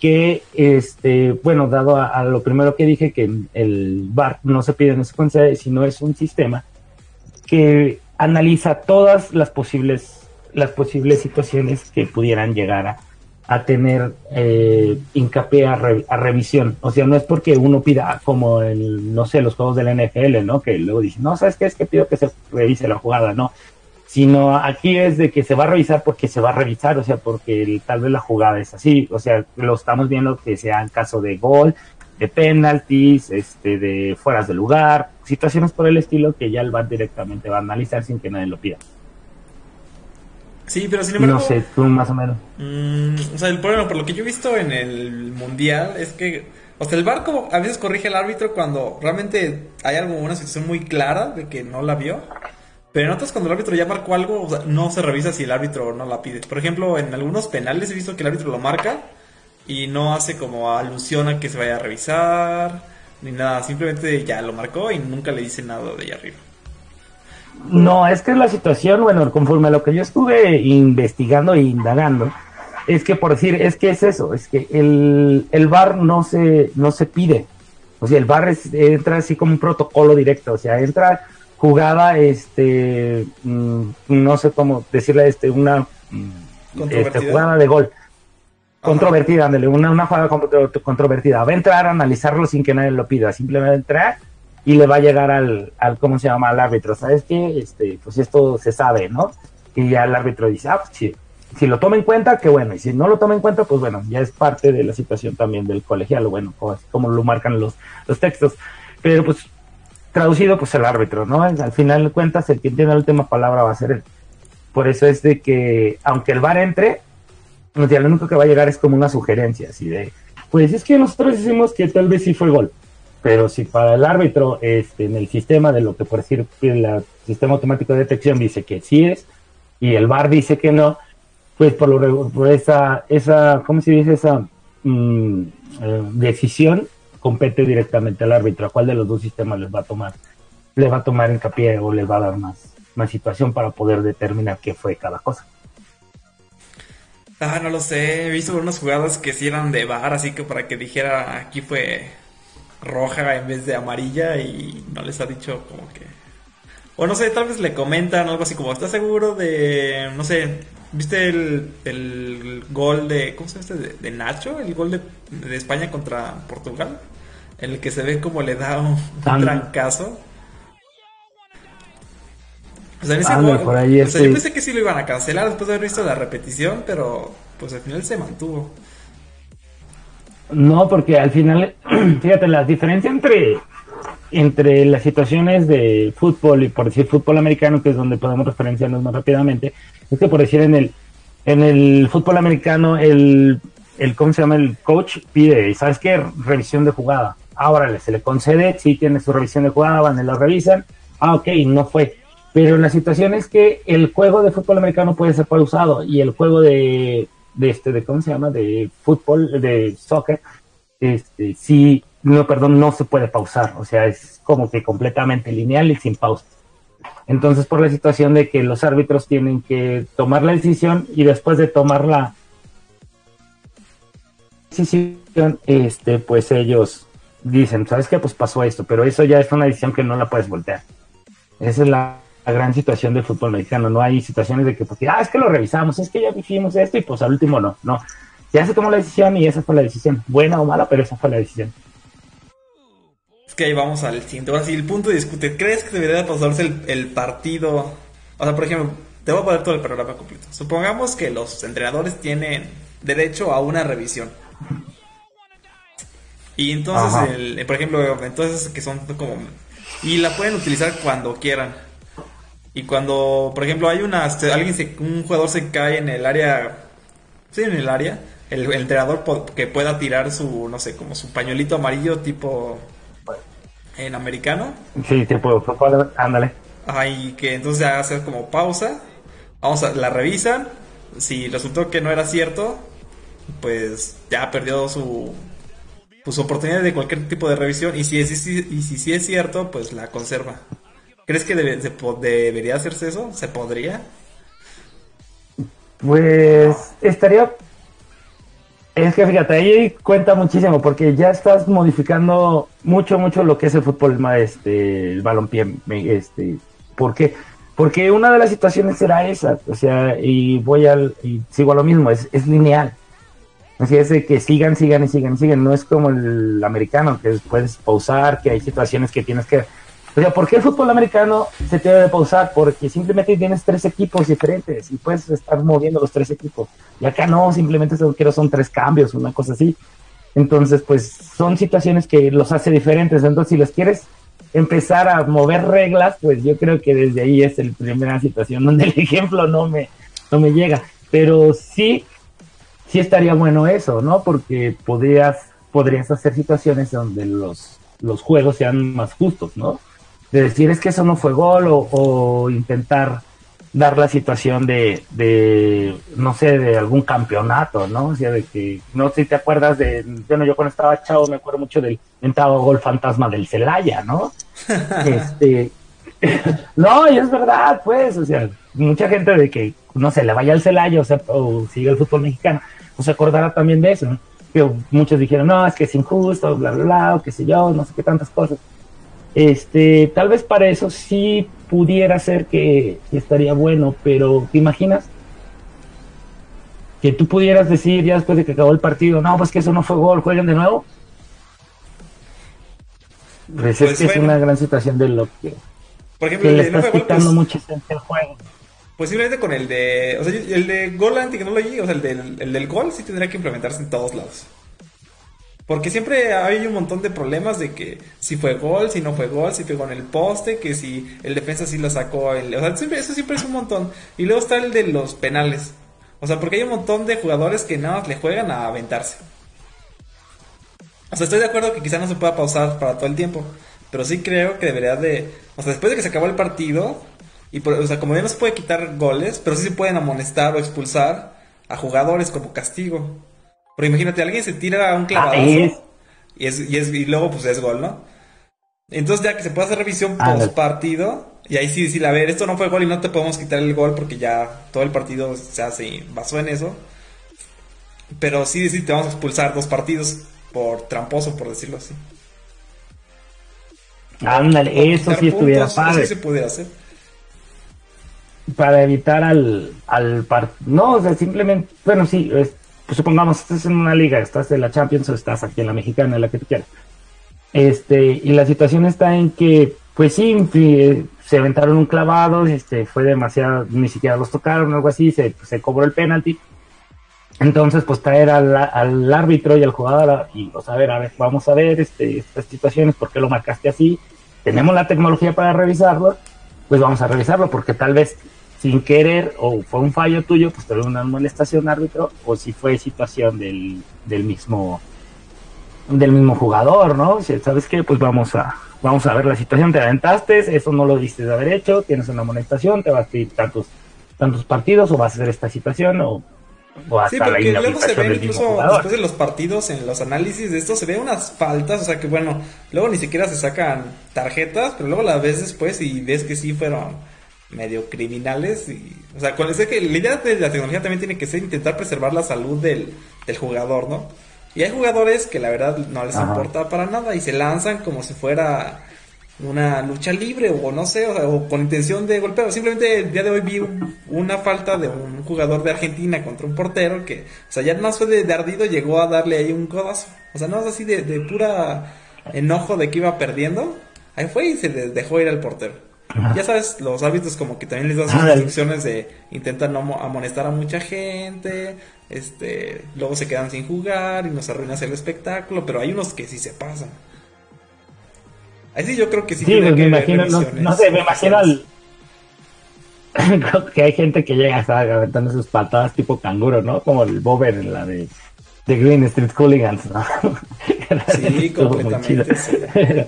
que, este, bueno, dado a, lo primero que dije, que el VAR no se pide en secuencia, sino es un sistema que analiza todas las posibles, las posibles situaciones que pudieran llegar a, a tener eh, hincapié a, revisión. O sea, no es porque uno pida como el, no sé, los juegos de la NFL, ¿no? Que luego dice, no, ¿sabes qué? Es que pido que se revise la jugada, ¿no? Sino aquí es de que se va a revisar porque se va a revisar, o sea, porque tal vez la jugada es así, o sea, lo estamos viendo que sea en caso de gol, de penalties, este, de fueras de lugar, situaciones por el estilo que ya el VAR directamente va a analizar sin que nadie lo pida. Sí, pero sin embargo. No sé, tú más o menos. Mm, o sea, el problema, por lo que yo he visto en el mundial, es que. O sea, el barco a veces corrige al árbitro cuando realmente hay algo, una situación muy clara de que no la vio. Pero en otras, cuando el árbitro ya marcó algo, o sea, no se revisa si el árbitro no la pide. Por ejemplo, en algunos penales he visto que el árbitro lo marca y no hace como alusión a que se vaya a revisar ni nada. Simplemente ya lo marcó y nunca le dice nada de allá arriba. No, es que la situación, bueno, conforme a lo que yo estuve investigando e indagando, es que por decir, es que es eso, es que el, el bar no se, no se pide. O sea, el bar entra así como un protocolo directo, o sea, entra jugada, este, mm, no sé cómo decirle, este, una mm, este, jugada de gol. Controvertida, una, una jugada controvertida. Va a entrar a analizarlo sin que nadie lo pida, simplemente entrar y le va a llegar al, al ¿cómo se llama? Al árbitro, ¿sabes qué? Este, pues esto se sabe, ¿no? Y ya el árbitro dice, ah, pues sí, si lo toma en cuenta, qué bueno, y si no lo toma en cuenta, pues bueno, ya es parte de la situación también del colegial, bueno, como, lo marcan los, los textos. Pero pues, traducido, pues el árbitro, ¿no? Al final de cuentas, el que tiene la última palabra va a ser él. Por eso es de que, aunque el VAR entre, lo único que va a llegar es como una sugerencia, así de, pues es que nosotros decimos que tal vez sí fue gol pero si para el árbitro este, en el sistema de lo que por decir el sistema automático de detección dice que sí es y el VAR dice que no, pues por, lo, por esa, esa, ¿cómo se dice? Esa mm, eh, decisión compete directamente al árbitro. ¿A cuál de los dos sistemas les va a tomar? Le va a tomar hincapié o le va a dar más, más situación para poder determinar qué fue cada cosa. Ah, no lo sé. He visto unas jugadas que sí eran de VAR, así que para que dijera aquí fue roja en vez de amarilla y no les ha dicho como que... O no sé, tal vez le comentan algo así como, ¿estás seguro de, no sé, viste el, el gol de, ¿cómo se llama este? De, Nacho, el gol de, de, España contra Portugal, en el que se ve como le da un, trancazo. O sea, ese gol, o sea, yo pensé que sí lo iban a cancelar después de haber visto la repetición, pero pues al final se mantuvo. No, porque al final, fíjate, la diferencia entre, entre las situaciones de fútbol y por decir fútbol americano, que es donde podemos referenciarnos más rápidamente, es que por decir en el, en el fútbol americano, el, el, ¿cómo se llama? El coach pide, ¿sabes qué? Revisión de jugada. Ahora se le concede, sí tiene su revisión de jugada, van y la revisan. Ah, ok, no fue. Pero la situación es que el juego de fútbol americano puede ser pausado y el juego de de este, de cómo se llama, de fútbol, de soccer, este, sí, no, perdón, no se puede pausar, o sea, es como que completamente lineal y sin pausa. Entonces, por la situación de que los árbitros tienen que tomar la decisión y después de tomar la decisión, este, pues ellos dicen, ¿sabes qué? Pues pasó esto, pero eso ya es una decisión que no la puedes voltear. Esa es la la gran situación del fútbol mexicano. No hay situaciones de que, porque, ah, es que lo revisamos, es que ya dijimos esto y pues al último no. No. Ya se tomó la decisión y esa fue la decisión. Buena o mala, pero esa fue la decisión. Es que ahí vamos al siguiente. Ahora sí, el punto de discute. ¿Crees que debería pasarse el, el partido? O sea, por ejemplo, te voy a poner todo el programa completo. Supongamos que los entrenadores tienen derecho a una revisión. Y entonces, por ejemplo, entonces que son como... Y la pueden utilizar cuando quieran. Y cuando, por ejemplo, hay una... Alguien se, un jugador se cae en el área... Sí, en el área. El, entrenador que pueda tirar su, no sé, como su pañuelito amarillo tipo... En americano. Sí, tipo, ándale. Ajá, y que entonces hace como pausa. Vamos a, la revisan. Si resultó que no era cierto, pues ya perdió su, pues, oportunidad de cualquier tipo de revisión y si, es, y si, si es cierto, pues la conserva. ¿Crees que debería hacerse eso? ¿Se podría? Pues estaría... Es que fíjate, ahí cuenta muchísimo porque ya estás modificando mucho, mucho lo que es el fútbol, este, el balompié. Este, ¿Por qué? Porque una de las situaciones será esa, o sea, y voy al, y sigo a lo mismo, es, es lineal. Así es de que sigan, sigan y sigan sigan. No es como el americano, que puedes pausar, que hay situaciones que tienes que... O sea, ¿por qué el fútbol americano se te debe pausar? Porque simplemente tienes tres equipos diferentes y puedes estar moviendo los tres equipos. Y acá no, simplemente son, tres cambios, una cosa así. Entonces, pues son situaciones que los hace diferentes. Entonces, si les quieres empezar a mover reglas, pues yo creo que desde ahí es la primera situación donde el ejemplo no me, no me llega. Pero sí sí estaría bueno eso, ¿no? Porque podrías, podrías hacer situaciones donde los, los juegos sean más justos, ¿no? De decir es que eso no fue gol o, intentar dar la situación de, de, no sé, de algún campeonato, ¿no? O sea, de que, no sé si te acuerdas de, bueno, yo cuando estaba chavo me acuerdo mucho del entrado gol fantasma del Celaya, ¿no? este, no, y es verdad, pues, o sea, mucha gente de que, no sé, le vaya al Celaya o, sea, o sigue el fútbol mexicano, pues acordará también de eso, Que muchos dijeron, no, es que es injusto, bla, bla, bla, o qué sé yo, no sé qué tantas cosas. Este, tal vez para eso sí pudiera ser que, estaría bueno, pero ¿te imaginas? Que tú pudieras decir ya después de que acabó el partido, no, pues que eso no fue gol, jueguen de nuevo. Pues, es pues que es una gran situación de lo que, Por ejemplo, que le estás quitando mucho el juego. Posiblemente con el de. O sea, el de Goal Anti-Technology, o sea, el del, el del Gol, sí tendría que implementarse en todos lados. Porque siempre hay un montón de problemas de que si fue gol, si no fue gol, si pegó en el poste, que si el defensa sí lo sacó. El, o sea, siempre, eso siempre es un montón. Y luego está el de los penales. O sea, porque hay un montón de jugadores que nada más le juegan a aventarse. O sea, estoy de acuerdo que quizá no se pueda pausar para todo el tiempo. Pero sí creo que debería de. O sea, después de que se acabó el partido, y o sea, como ya no se puede quitar goles, pero sí se pueden amonestar o expulsar a jugadores como castigo. Pero imagínate, alguien se tira a un clavadazo y, es, y, es, y luego pues es gol, ¿no? Entonces ya que se puede hacer revisión post partido, y ahí sí decir, a ver, esto no fue gol y no te podemos quitar el gol porque ya todo el partido se hace basó en eso. Pero sí decir, te vamos a expulsar dos partidos por tramposo, por decirlo así. Ándale, eso sí estuviera padre. Eso sí se pudiera hacer para evitar al, al no, o sea, simplemente, bueno, sí, pues supongamos, estás en una liga, estás en la Champions o estás aquí en la mexicana, en la que tú quieras. Este, y la situación está en que, pues sí, se aventaron un clavado, este, fue demasiado, ni siquiera los tocaron, algo así, se, se cobró el penalti. Entonces, pues traer al, al, árbitro y al jugador y, pues, a ver, a ver, vamos a ver este, estas situaciones, ¿por qué lo marcaste así? Tenemos la tecnología para revisarlo, pues vamos a revisarlo, porque tal vez sin querer o fue un fallo tuyo, pues tuve una molestación árbitro, o si fue situación del, del mismo del mismo jugador, ¿no? Si sabes qué, pues vamos a vamos a ver la situación, te aventaste, eso no lo diste de haber hecho, tienes una molestación, te vas a ir tantos tantos partidos o vas a hacer esta situación o o hasta sí, porque luego se ve incluso después de los partidos, en los análisis de esto, se ve unas faltas, o sea que bueno, luego ni siquiera se sacan tarjetas, pero luego las ves después y ves que sí fueron medio criminales. Y, o sea, con, que la idea de la tecnología también tiene que ser intentar preservar la salud del, del jugador, ¿no? Y hay jugadores que la verdad no les importa para nada y se lanzan como si fuera una lucha libre o no sé, o, con intención de golpear. Simplemente el día de hoy vi una falta de un jugador de Argentina contra un portero que, o sea, ya no fue de, ardido, llegó a darle ahí un codazo. O sea, no es así de, de pura enojo de que iba perdiendo. Ahí fue y se dejó ir al portero. Ya sabes, los árbitros como que también les dan sus Ah, instrucciones de intentar no amo- amonestar a mucha gente, este, luego se quedan sin jugar y nos arruinas el espectáculo, pero hay unos que sí se pasan. Ahí sí yo creo que sí, Sí, pues me imagino, no, sé, me imagino al... Que hay gente que llega hasta aventando sus patadas tipo canguro, ¿no? Como el Bober en la de, de Green Street Hooligans, ¿no? Sí, completamente, sí.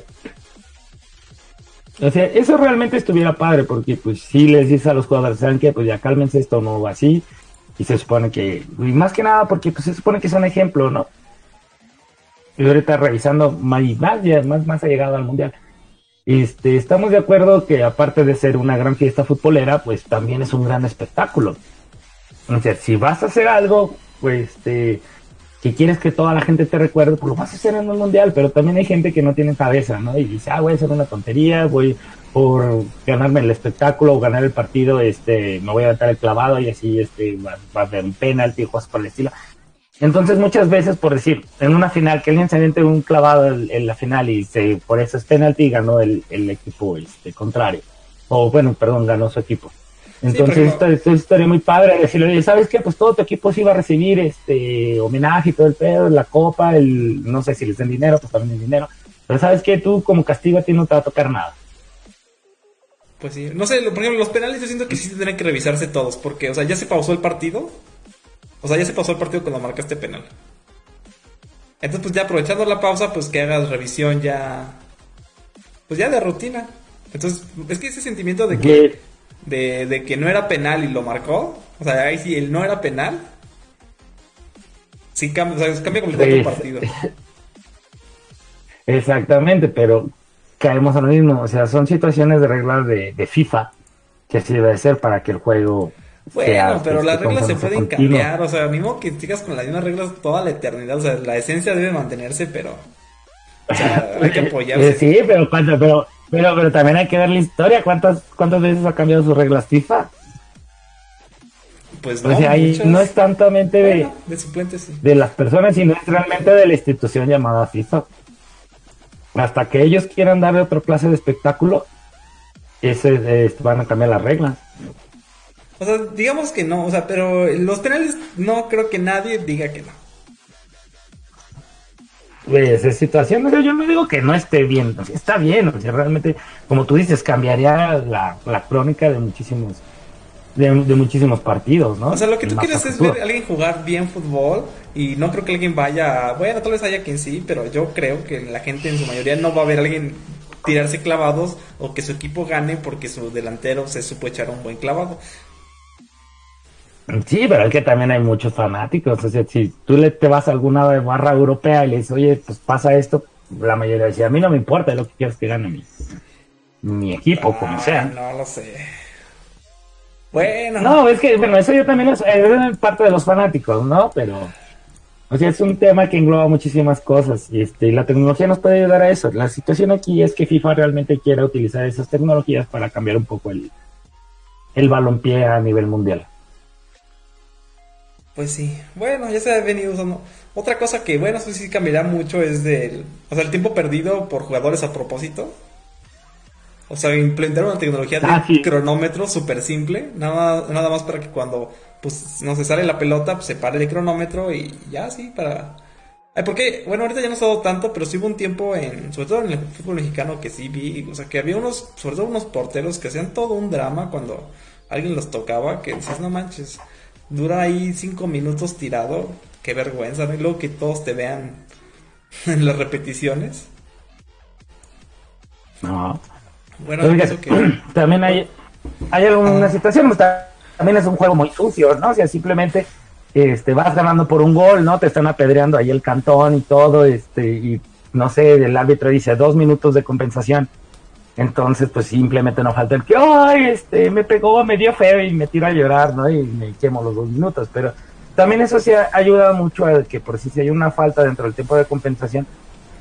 O sea, eso realmente estuviera padre, porque pues si les dices a los jugadores, ¿saben qué? Pues ya cálmense, esto no va así. Y se supone que, y más que nada porque pues se supone que es un ejemplo, ¿no? Y ahorita revisando más, más, ya, más, más ha llegado al mundial. Este, estamos de acuerdo que aparte de ser una gran fiesta futbolera, pues también es un gran espectáculo. O sea, si vas a hacer algo, pues este, que quieres que toda la gente te recuerde, pues lo vas a hacer en un mundial, pero también hay gente que no tiene cabeza, ¿no? Y dice, ah, voy a hacer una tontería, voy por ganarme el espectáculo o ganar el partido, este, me voy a aventar el clavado y así, este, va, va a haber un penalti cosas por el estilo. Entonces muchas veces, por decir, en una final, que alguien se aviente un clavado en, en la final y se, por eso es penalti y ganó el, el equipo este, contrario. O bueno, perdón, ganó su equipo. Entonces, pero- esta, esta historia muy padre, decirle, ¿sabes qué? Pues todo tu equipo sí va a recibir este homenaje y todo el pedo, la copa, el, no sé si les den dinero, pues también el dinero. Pero ¿sabes qué? Tú como castigo a ti no te va a tocar nada. Pues sí, no sé, por ejemplo, los penales yo siento que sí tendrían que revisarse todos, porque, o sea, ya se pausó el partido. O sea, ya se pausó el partido cuando marcaste penal. Entonces, pues ya aprovechando la pausa, pues que hagas revisión ya. Pues ya de rutina. Entonces, es que ese sentimiento de que, Que, de, de que no era penal y lo marcó, o sea, ahí sí, el no era penal. Sí cambia, o sea, cambia completamente el partido. exactamente, pero caemos en lo mismo. O sea, son situaciones de reglas de, de FIFA que así debe ser para que el juego Bueno, sea, pero este, las reglas se pueden continuo. cambiar, o sea, mismo que sigas con las mismas reglas toda la eternidad, o sea, la esencia debe mantenerse, pero o sea, hay que apoyarse. Sí, pero, pero, pero también hay que ver la historia. ¿Cuántas, ¿Cuántas veces ha cambiado sus reglas FIFA? Pues O no, sea, ahí muchas- no es tantamente de, bueno, de suplentes sí. de las personas, sino es realmente de la institución llamada FIFA. Hasta que ellos quieran darle otra clase de espectáculo, ese, eh, van a cambiar las reglas. O sea, digamos que no, o sea, pero los penales no creo que nadie diga que no. Pues es situación, o sea, yo no digo que no esté bien, o sea, está bien, o sea, realmente, como tú dices, cambiaría la, la crónica de muchísimos de, de muchísimos partidos, ¿no? O sea, lo que tú quieres es ver a alguien jugar bien fútbol y no creo que alguien vaya, bueno, tal vez haya quien sí, pero yo creo que la gente en su mayoría no va a ver a alguien tirarse clavados o que su equipo gane porque su delantero se supo echar un buen clavado. Sí, pero es que también hay muchos fanáticos. O sea, si tú le te vas a alguna barra europea y le dices, oye, pues pasa esto, la mayoría dice, a mí no me importa, lo que quiero es que gane mi, mi equipo, como Ah, sea. No lo sé. Bueno, No, es que, bueno, eso yo también es, es parte de los fanáticos, ¿no? Pero, o sea, es un tema que engloba muchísimas cosas y este, y la tecnología nos puede ayudar a eso. La situación aquí es que FIFA realmente quiere utilizar esas tecnologías para cambiar un poco el, el balompié a nivel mundial. Pues sí, bueno, ya se ha venido usando. Otra cosa que, bueno, eso sí cambiará mucho es del. O sea, el tiempo perdido por jugadores a propósito. O sea, implementar una tecnología de Ah, sí. cronómetro súper simple. Nada, nada más para que cuando pues no se sale la pelota, pues se pare el cronómetro y ya, sí, para. Ay, porque, bueno, ahorita ya no se ha dado tanto, pero sí hubo un tiempo en, sobre todo en el fútbol mexicano que sí vi, o sea, que había unos, sobre todo unos porteros que hacían todo un drama cuando alguien los tocaba, que dices, no manches, dura ahí cinco minutos tirado, qué vergüenza, ¿no? Y luego que todos te vean en las repeticiones. No. Bueno, que... también hay, hay alguna situación, pues, ta- también es un juego muy sucio, ¿no? O sea, simplemente este, vas ganando por un gol, ¿no? Te están apedreando ahí el cantón y todo, este, y no sé, el árbitro dice dos minutos de compensación. Entonces, pues simplemente no falta el que, ay, este, me pegó, me dio feo y me tiro a llorar, ¿no? Y me quemo los dos minutos. Pero también eso sí ha- ayuda mucho a que por si hay una falta dentro del tiempo de compensación,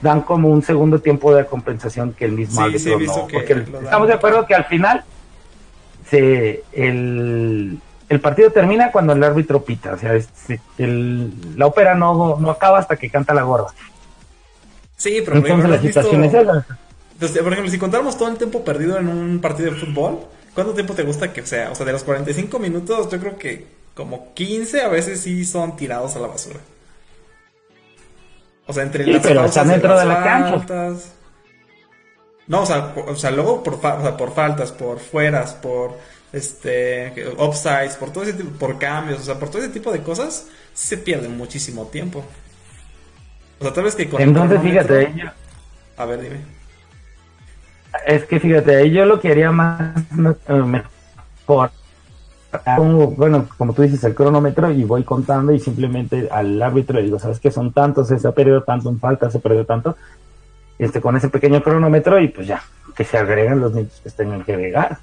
dan como un segundo tiempo de compensación que el mismo Sí, árbitro sí, no. Porque estamos de acuerdo que al final se, el, el partido termina cuando el árbitro pita. O sea, es- el- la ópera no, no acaba hasta que canta la gorda. Sí, pero Entonces ¿no la visto- situación es esa. Entonces, por ejemplo, si contáramos todo el tiempo perdido en un partido de fútbol, ¿cuánto tiempo te gusta que sea? O sea, de los 45 minutos, yo creo que como 15 a veces sí son tirados a la basura. O sea, entre Sí, las pero están dentro de la cancha. faltas. No, o sea, o sea, luego por, fa- o sea, por faltas, por fueras, por este offsides, por todo ese tipo, por cambios, o sea, por todo ese tipo de cosas, sí se pierde muchísimo tiempo. O sea, tal vez que con Entonces, fíjate, A ver, dime. Es que fíjate, ahí yo lo que haría más eh, mejor. Bueno, como tú dices, el cronómetro y voy contando y simplemente al árbitro le digo, ¿sabes qué? Son tantos, se ha perdido tanto en falta, se perdió tanto. Este, con ese pequeño cronómetro y pues ya, que se agreguen los minutos que se tengan que agregar.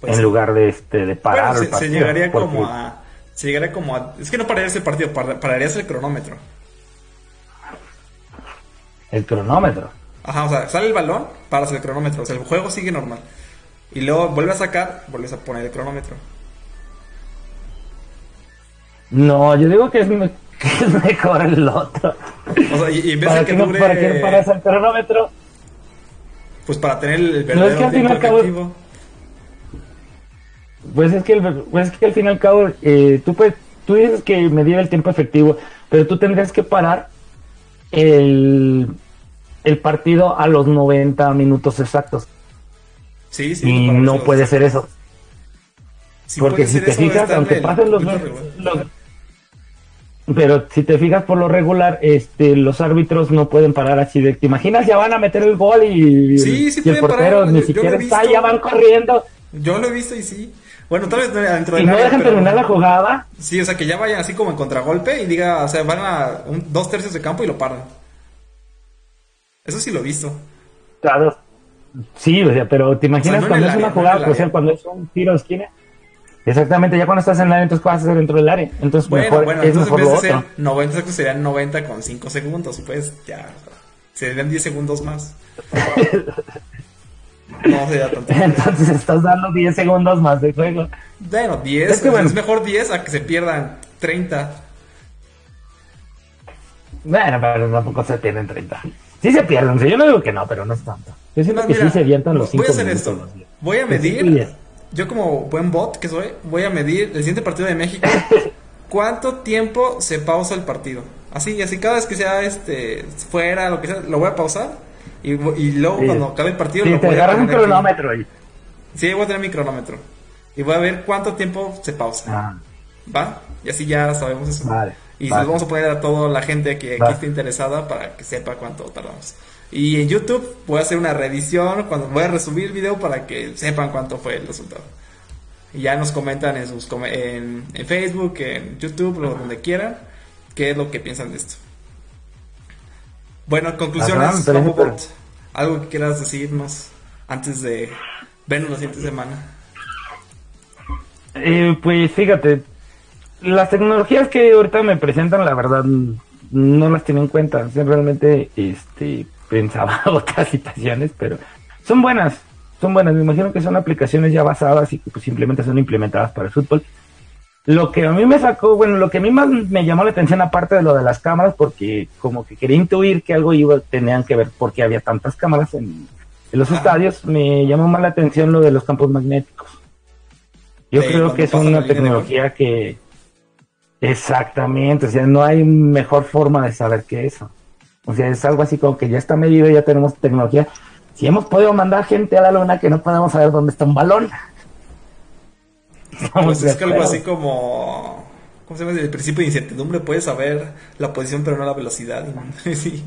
Pues en lugar de este de parar Bueno, el se, se partido, llegaría porque como a. Se llegaría como a. Es que no pararías el partido, par- pararías el cronómetro. El cronómetro. Ajá, o sea, sale el balón, paras el cronómetro. O sea, el juego sigue normal. Y luego vuelve a sacar, vuelves a poner el cronómetro. No, yo digo que es, me- que es mejor el otro. O sea, y, y en vez ¿Para de que no, para qué paras el cronómetro? Pues para tener el No, es que verdadero al tiempo cabo- efectivo. Pues es que, el, pues es que al fin y al cabo, eh, tú, puedes, tú dices que medir el tiempo efectivo, pero tú tendrías que parar el, el partido a los 90 minutos exactos. Sí, sí. y no eso- puede ser eso. sí porque si te fijas, aunque pasen los, los- Pero si te fijas por lo regular, este, los árbitros no pueden parar así de... ¿Te imaginas? Ya van a meter el gol y, Sí, sí y el portero parar, ni yo- siquiera está, ya van corriendo Yo lo he visto y sí. Bueno, tal vez no dentro y del no área, dejan pero- terminar la jugada. Sí, o sea, que ya vayan así como en contragolpe y diga, o sea, van a un, dos tercios de campo y lo paran. Eso sí lo he visto. Claro. Sí, o sea, pero te imaginas no en cuando el es área, una no en jugada, el o sea, área. cuando es un tiro de esquina. Exactamente, ya cuando estás en el área, entonces puedes hacer dentro del área. Entonces, Bueno, mejor, bueno, es entonces en mejor vez lo de ser otro. 90 exactos serían 90 con 5 segundos, pues ya serían 10 segundos más. No sería tanto. Entonces estás dando 10 segundos más de juego. Bueno, 10, Es que bueno. es mejor 10 a que se pierdan 30. Bueno, pero tampoco se pierden 30. Sí se pierden, sí, yo no digo que no, pero no es tanto. Yo siento No, que mira, sí se avientan los 5 voy a hacer minutos. esto. Voy a medir, yo como buen bot que soy, voy a medir el siguiente partido de México. ¿Cuánto tiempo se pausa el partido? Así, así cada vez que sea este fuera, lo que sea, lo voy a pausar. Y, y luego Sí. cuando acabe el partido Sí, lo te voy a un cronómetro ahí. Sí, voy a tener mi cronómetro. Y voy a ver cuánto tiempo se pausa. Ah, ¿Va? Y así ya sabemos eso. Vale, Y vale. vamos a poner a toda la gente que aquí esté interesada para que sepa cuánto tardamos. Y en YouTube voy a hacer una reedición, cuando voy a resubir el video para que sepan cuánto fue el resultado. Y ya nos comentan en sus en, en Facebook, en YouTube, lo- donde quieran, qué es lo que piensan de esto. Bueno, conclusiones, me parece Papo Bot. per- algo que quieras decirnos antes de vernos la siguiente semana. Eh, pues fíjate, las tecnologías que ahorita me presentan, la verdad, no las tienen en cuenta. Realmente este, pensaba otras situaciones, pero son buenas, son buenas. Me imagino que son aplicaciones ya basadas y que pues, simplemente son implementadas para el fútbol. Lo que a mí me sacó, bueno, lo que a mí más me llamó la atención, aparte de lo de las cámaras, porque como que quería intuir que algo iba, tenían que ver porque había tantas cámaras en, en los estadios, me llamó más la atención lo de los campos magnéticos. Yo creo que es una tecnología que exactamente, o sea, no hay mejor forma de saber que eso. O sea, es algo así como que ya está medido, ya tenemos tecnología. Si hemos podido mandar gente a la luna que no podemos saber dónde está un balón. Pues de es que algo así como. ¿Cómo se llama? El principio de incertidumbre. Puedes saber la posición, pero no la velocidad. sí.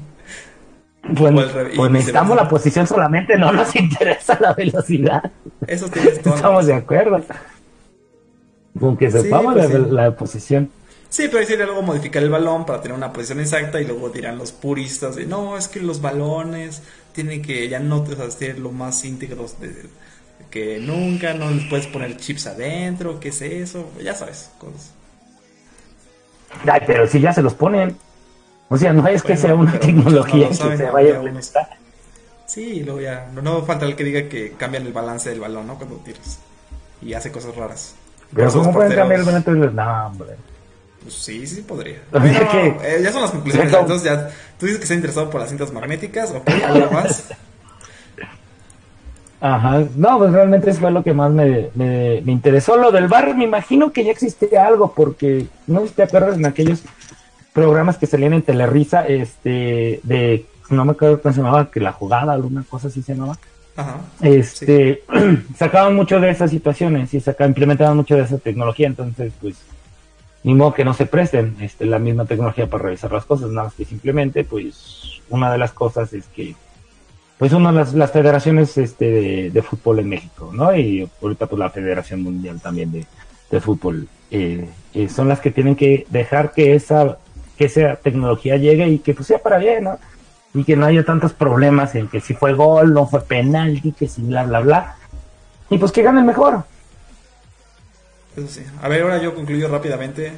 Pues, pues necesitamos la posición solamente, no nos interesa la velocidad. Eso tienes todo. Estamos de acuerdo. Con que Sí, sepamos pues la, sí. la posición. Sí, pero ahí sería luego modificar el balón para tener una posición exacta. Y luego dirán los puristas de no, es que los balones tienen que ya no o sea, ser lo más íntegros de, que nunca. No les puedes poner chips adentro. ¿Qué es eso? Ya sabes, cosas. Ay, pero si ya se los ponen. O sea, no es que sea una tecnología no lo que saben, se ya vaya a implementar. Sí, luego ya. No, no falta el que diga que cambian el balance del balón, ¿no? Cuando tiras. Y hace cosas raras. Pero Por ¿cómo pueden cambiar el balance? No, hombre. Pues sí, sí podría. Eh, ya son las conclusiones. Entonces ya, tú dices que estás interesado por las cintas magnéticas, ok, algo más. Ajá, no, pues realmente eso fue lo que más me, me, interesó. Lo del bar, me imagino que ya existía algo, porque no te acuerdas en aquellos programas que salían en Telerisa, este, de, no me acuerdo cómo se llamaba, que la jugada, alguna cosa así se llamaba. Ajá, este, sacaban mucho de esas situaciones y sacaban, implementaban mucho de esa tecnología, entonces, pues, ni modo que no se presten este, la misma tecnología para revisar las cosas, nada más que simplemente, pues, una de las cosas es que pues una de las, federaciones este, de, fútbol en México, ¿no? Y ahorita pues la Federación Mundial también de, fútbol, eh, eh, son las que tienen que dejar que esa, que esa tecnología llegue y que pues sea para bien, ¿no? Y que no haya tantos problemas en que si fue gol, no fue penalti, que si bla, bla, bla. Y pues que gane el mejor. Eso sí. A ver, ahora yo concluyo rápidamente.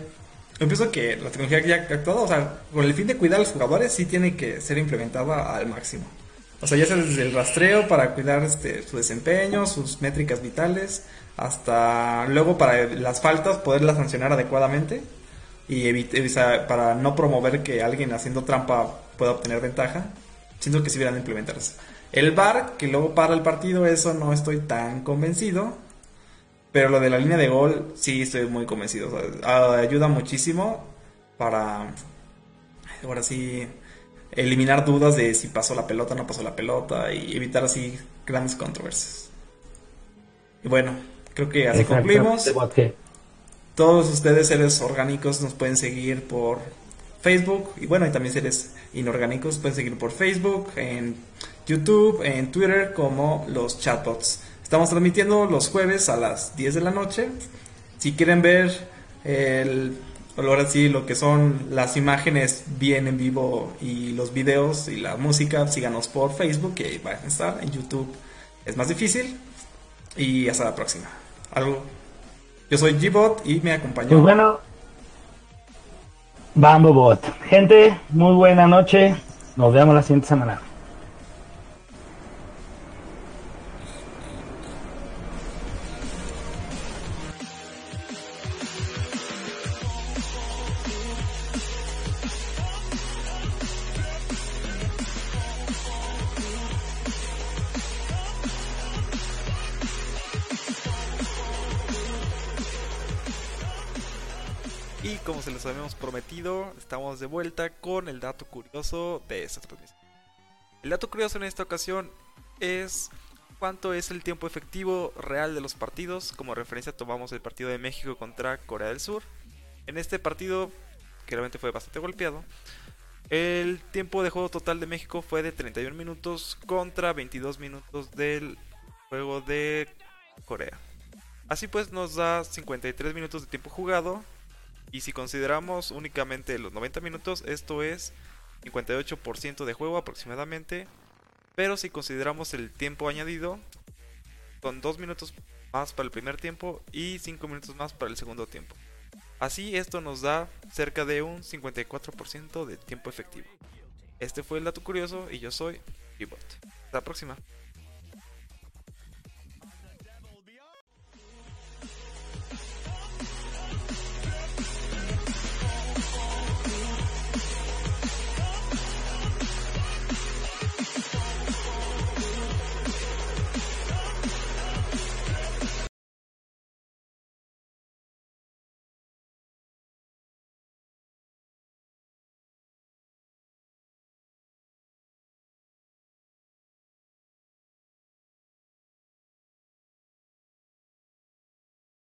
Yo pienso que la tecnología que ya ha actuado, o sea, con el fin de cuidar a los jugadores, sí tiene que ser implementada al máximo. O sea, ya sea desde el rastreo para cuidar este, su desempeño, sus métricas vitales, hasta luego para las faltas poderlas sancionar adecuadamente y evitar, para no promover que alguien haciendo trampa pueda obtener ventaja. Siento que si hubieran implementarse. El VAR, que luego para el partido, eso no estoy tan convencido. Pero lo de la línea de gol, sí estoy muy convencido. ayuda muchísimo para. Ahora sí eliminar dudas de si pasó la pelota o no pasó la pelota y evitar así grandes controversias. Y bueno, creo que así concluimos. Todos ustedes, seres orgánicos, nos pueden seguir por Facebook y bueno, y también seres inorgánicos pueden seguir por Facebook, en YouTube, en Twitter como los chatbots. Estamos transmitiendo los jueves a las 10 de la noche. Si quieren ver el ahora sí lo que son las imágenes bien en vivo y los videos y la música, síganos por Facebook y ahí van a estar. En YouTube es más difícil. Y hasta la próxima. Algo. Yo soy Gbot y me acompañó. Pues bueno. Bambobot. Gente, muy buena noche. Nos vemos la siguiente semana. Habíamos prometido, estamos de vuelta con el dato curioso de esta transmisión. El dato curioso en esta ocasión es cuánto es el tiempo efectivo real de los partidos. Como referencia tomamos el partido de México contra Corea del Sur. En este partido, que realmente fue bastante golpeado, el tiempo de juego total de México fue de 31 minutos contra 22 minutos del juego de Corea. Así pues nos da 53 minutos de tiempo jugado y si consideramos únicamente los 90 minutos, esto es 58% de juego aproximadamente. Pero si consideramos el tiempo añadido, son 2 minutos más para el primer tiempo y 5 minutos más para el segundo tiempo. Así esto nos da cerca de un 54% de tiempo efectivo. Este fue el dato curioso y yo soy Pivot. Hasta la próxima.